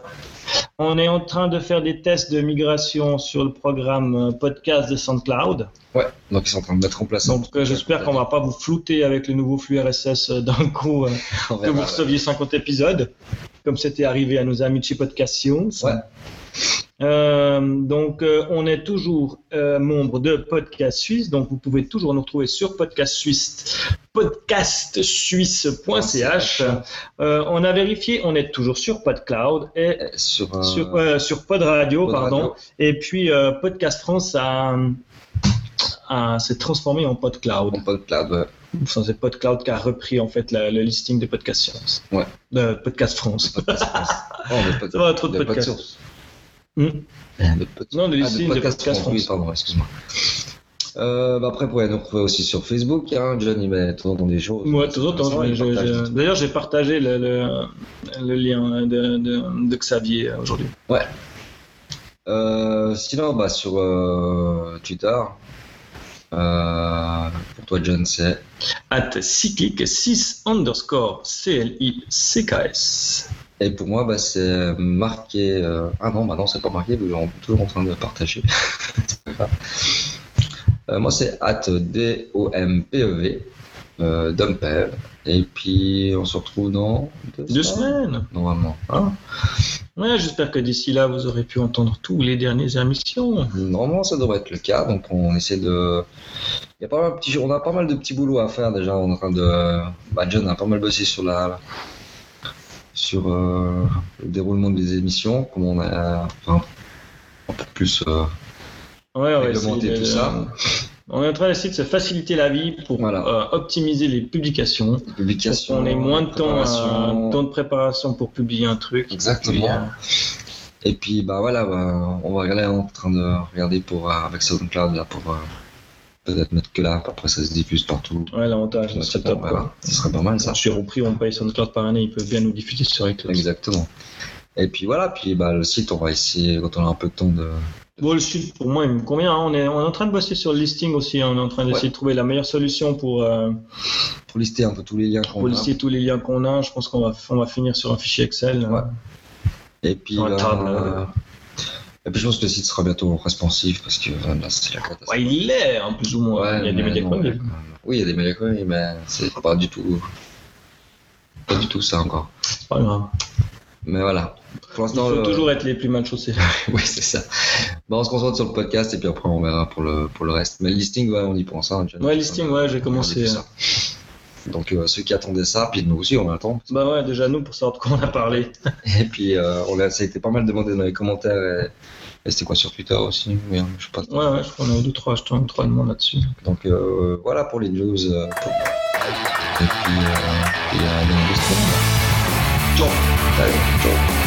On est en train de faire des tests de migration sur le programme podcast de SoundCloud. Ouais, donc ils sont en train de mettre en place. Donc, euh, j'espère qu'on va pas vous flouter avec le nouveau flux RSS euh, d'un *laughs* coup, euh, que verra, vous ouais. receviez 50 épisodes, comme c'était arrivé à nos amis de chez. Ouais. Euh, donc, euh, on est toujours membre de Podcast Suisse, donc vous pouvez toujours nous retrouver sur Podcast Suisse, podcastsuisse.ch. On a vérifié, on est toujours sur PodCloud et Sur, sur, sur Pod Radio, Pod pardon. Radio. Et puis Podcast France a, a- s'est transformé en PodCloud. en PodCloud, ouais. Enfin, c'est PodCloud qui a repris en fait la- le listing de Podcast Science. Ouais. De Podcast France. Podcast France. *laughs* Oh, de pod- Ça va, trop de de podcasts. podsource. Hmm. De pod- Non, le Ah, listing de podcast Podcast France, oui, France. pardon, excuse-moi. Euh, bah après, vous pouvez nous retrouver aussi sur Facebook. Hein. John, il met de temps des choses. Ouais, de trucs. D'ailleurs, j'ai partagé le, le- le lien de, de- de Xavier euh, aujourd'hui. Euh, sinon, bah, sur euh, Twitter, Euh, pour toi, John, c'est At cyclic 6 underscore C-L-I-C-K-S. Et pour moi, bah, c'est marqué. euh, Ah non, bah non, c'est pas marqué, vous êtes toujours en train de partager. *laughs* Euh, moi, c'est at D-O-M-P-E-V, euh, Dumpev. Et puis, on se retrouve dans Deux semaines. Normalement. Hein Ouais, j'espère que d'ici là, vous aurez pu entendre tous les dernières émissions. Normalement, ça devrait être le cas. Donc, on essaie de. Il y a pas mal de petits... On a pas mal de petits boulots à faire déjà. On est en train de. Bah, John a pas mal bossé sur la. Sur euh, le déroulement des émissions. Comment on a. Enfin, un peu plus. euh, Ouais, ouais, tout ça. On est en train d'essayer de se faciliter la vie pour Voilà. euh, optimiser les publications. Pour publication. qu'on ait moins de temps, euh, temps de préparation pour publier un truc. Exactement. Puis, euh, Et puis, bah voilà, bah, on va regarder en train de regarder pour, euh, avec SoundCloud là, pour euh, peut-être mettre que là. Après, ça se diffuse partout. ouais, l'avantage, c'est top. Voilà. Ce serait pas mal ça. Je suis repris, on paye SoundCloud par année, ils peuvent bien nous diffuser sur iTunes. Exactement. Et puis voilà, puis bah, le site, on va essayer, quand on a un peu de temps, de. Bon, le site, pour moi, il me convient. hein. On, est, on est en train de bosser sur le listing aussi. hein. On est en train d'essayer Ouais. de trouver la meilleure solution pour, euh, pour lister un peu tous les liens qu'on pour a. lister tous les liens qu'on a. Je pense qu'on va, on va finir sur un fichier Excel. Ouais. Et puis, table, euh, et puis je pense que le site sera bientôt responsif parce que là, c'est la catastrophe. Ouais, il l'est, en plus ou moins. Il y a des Oui, il y a des médias connus, mais c'est pas du tout. Pas du tout ça encore. C'est pas grave. Mais voilà. Pour Il l'instant, faut le- toujours être les plus mal chaussés. *laughs* oui, c'est ça. Bon, on se concentre sur le podcast et puis après on verra pour le, pour le reste. Mais le listing, ouais, on y pense. Hein. Ouais, listing, ouais, j'ai commencé. ça. Donc euh, ceux qui attendaient ça, puis nous aussi on attend. Bah ouais, déjà nous pour savoir de quoi on a parlé. *laughs* Et puis euh, on a, ça a été pas mal demandé dans les commentaires. Et, et c'était quoi sur Twitter aussi mais, euh, Je sais pas. Ouais, ouais, je crois qu'on a eu deux, trois, je trois demandes là-dessus. Donc euh, voilà pour les news. euh, pour- Et puis euh. Ciao. Allez, ciao.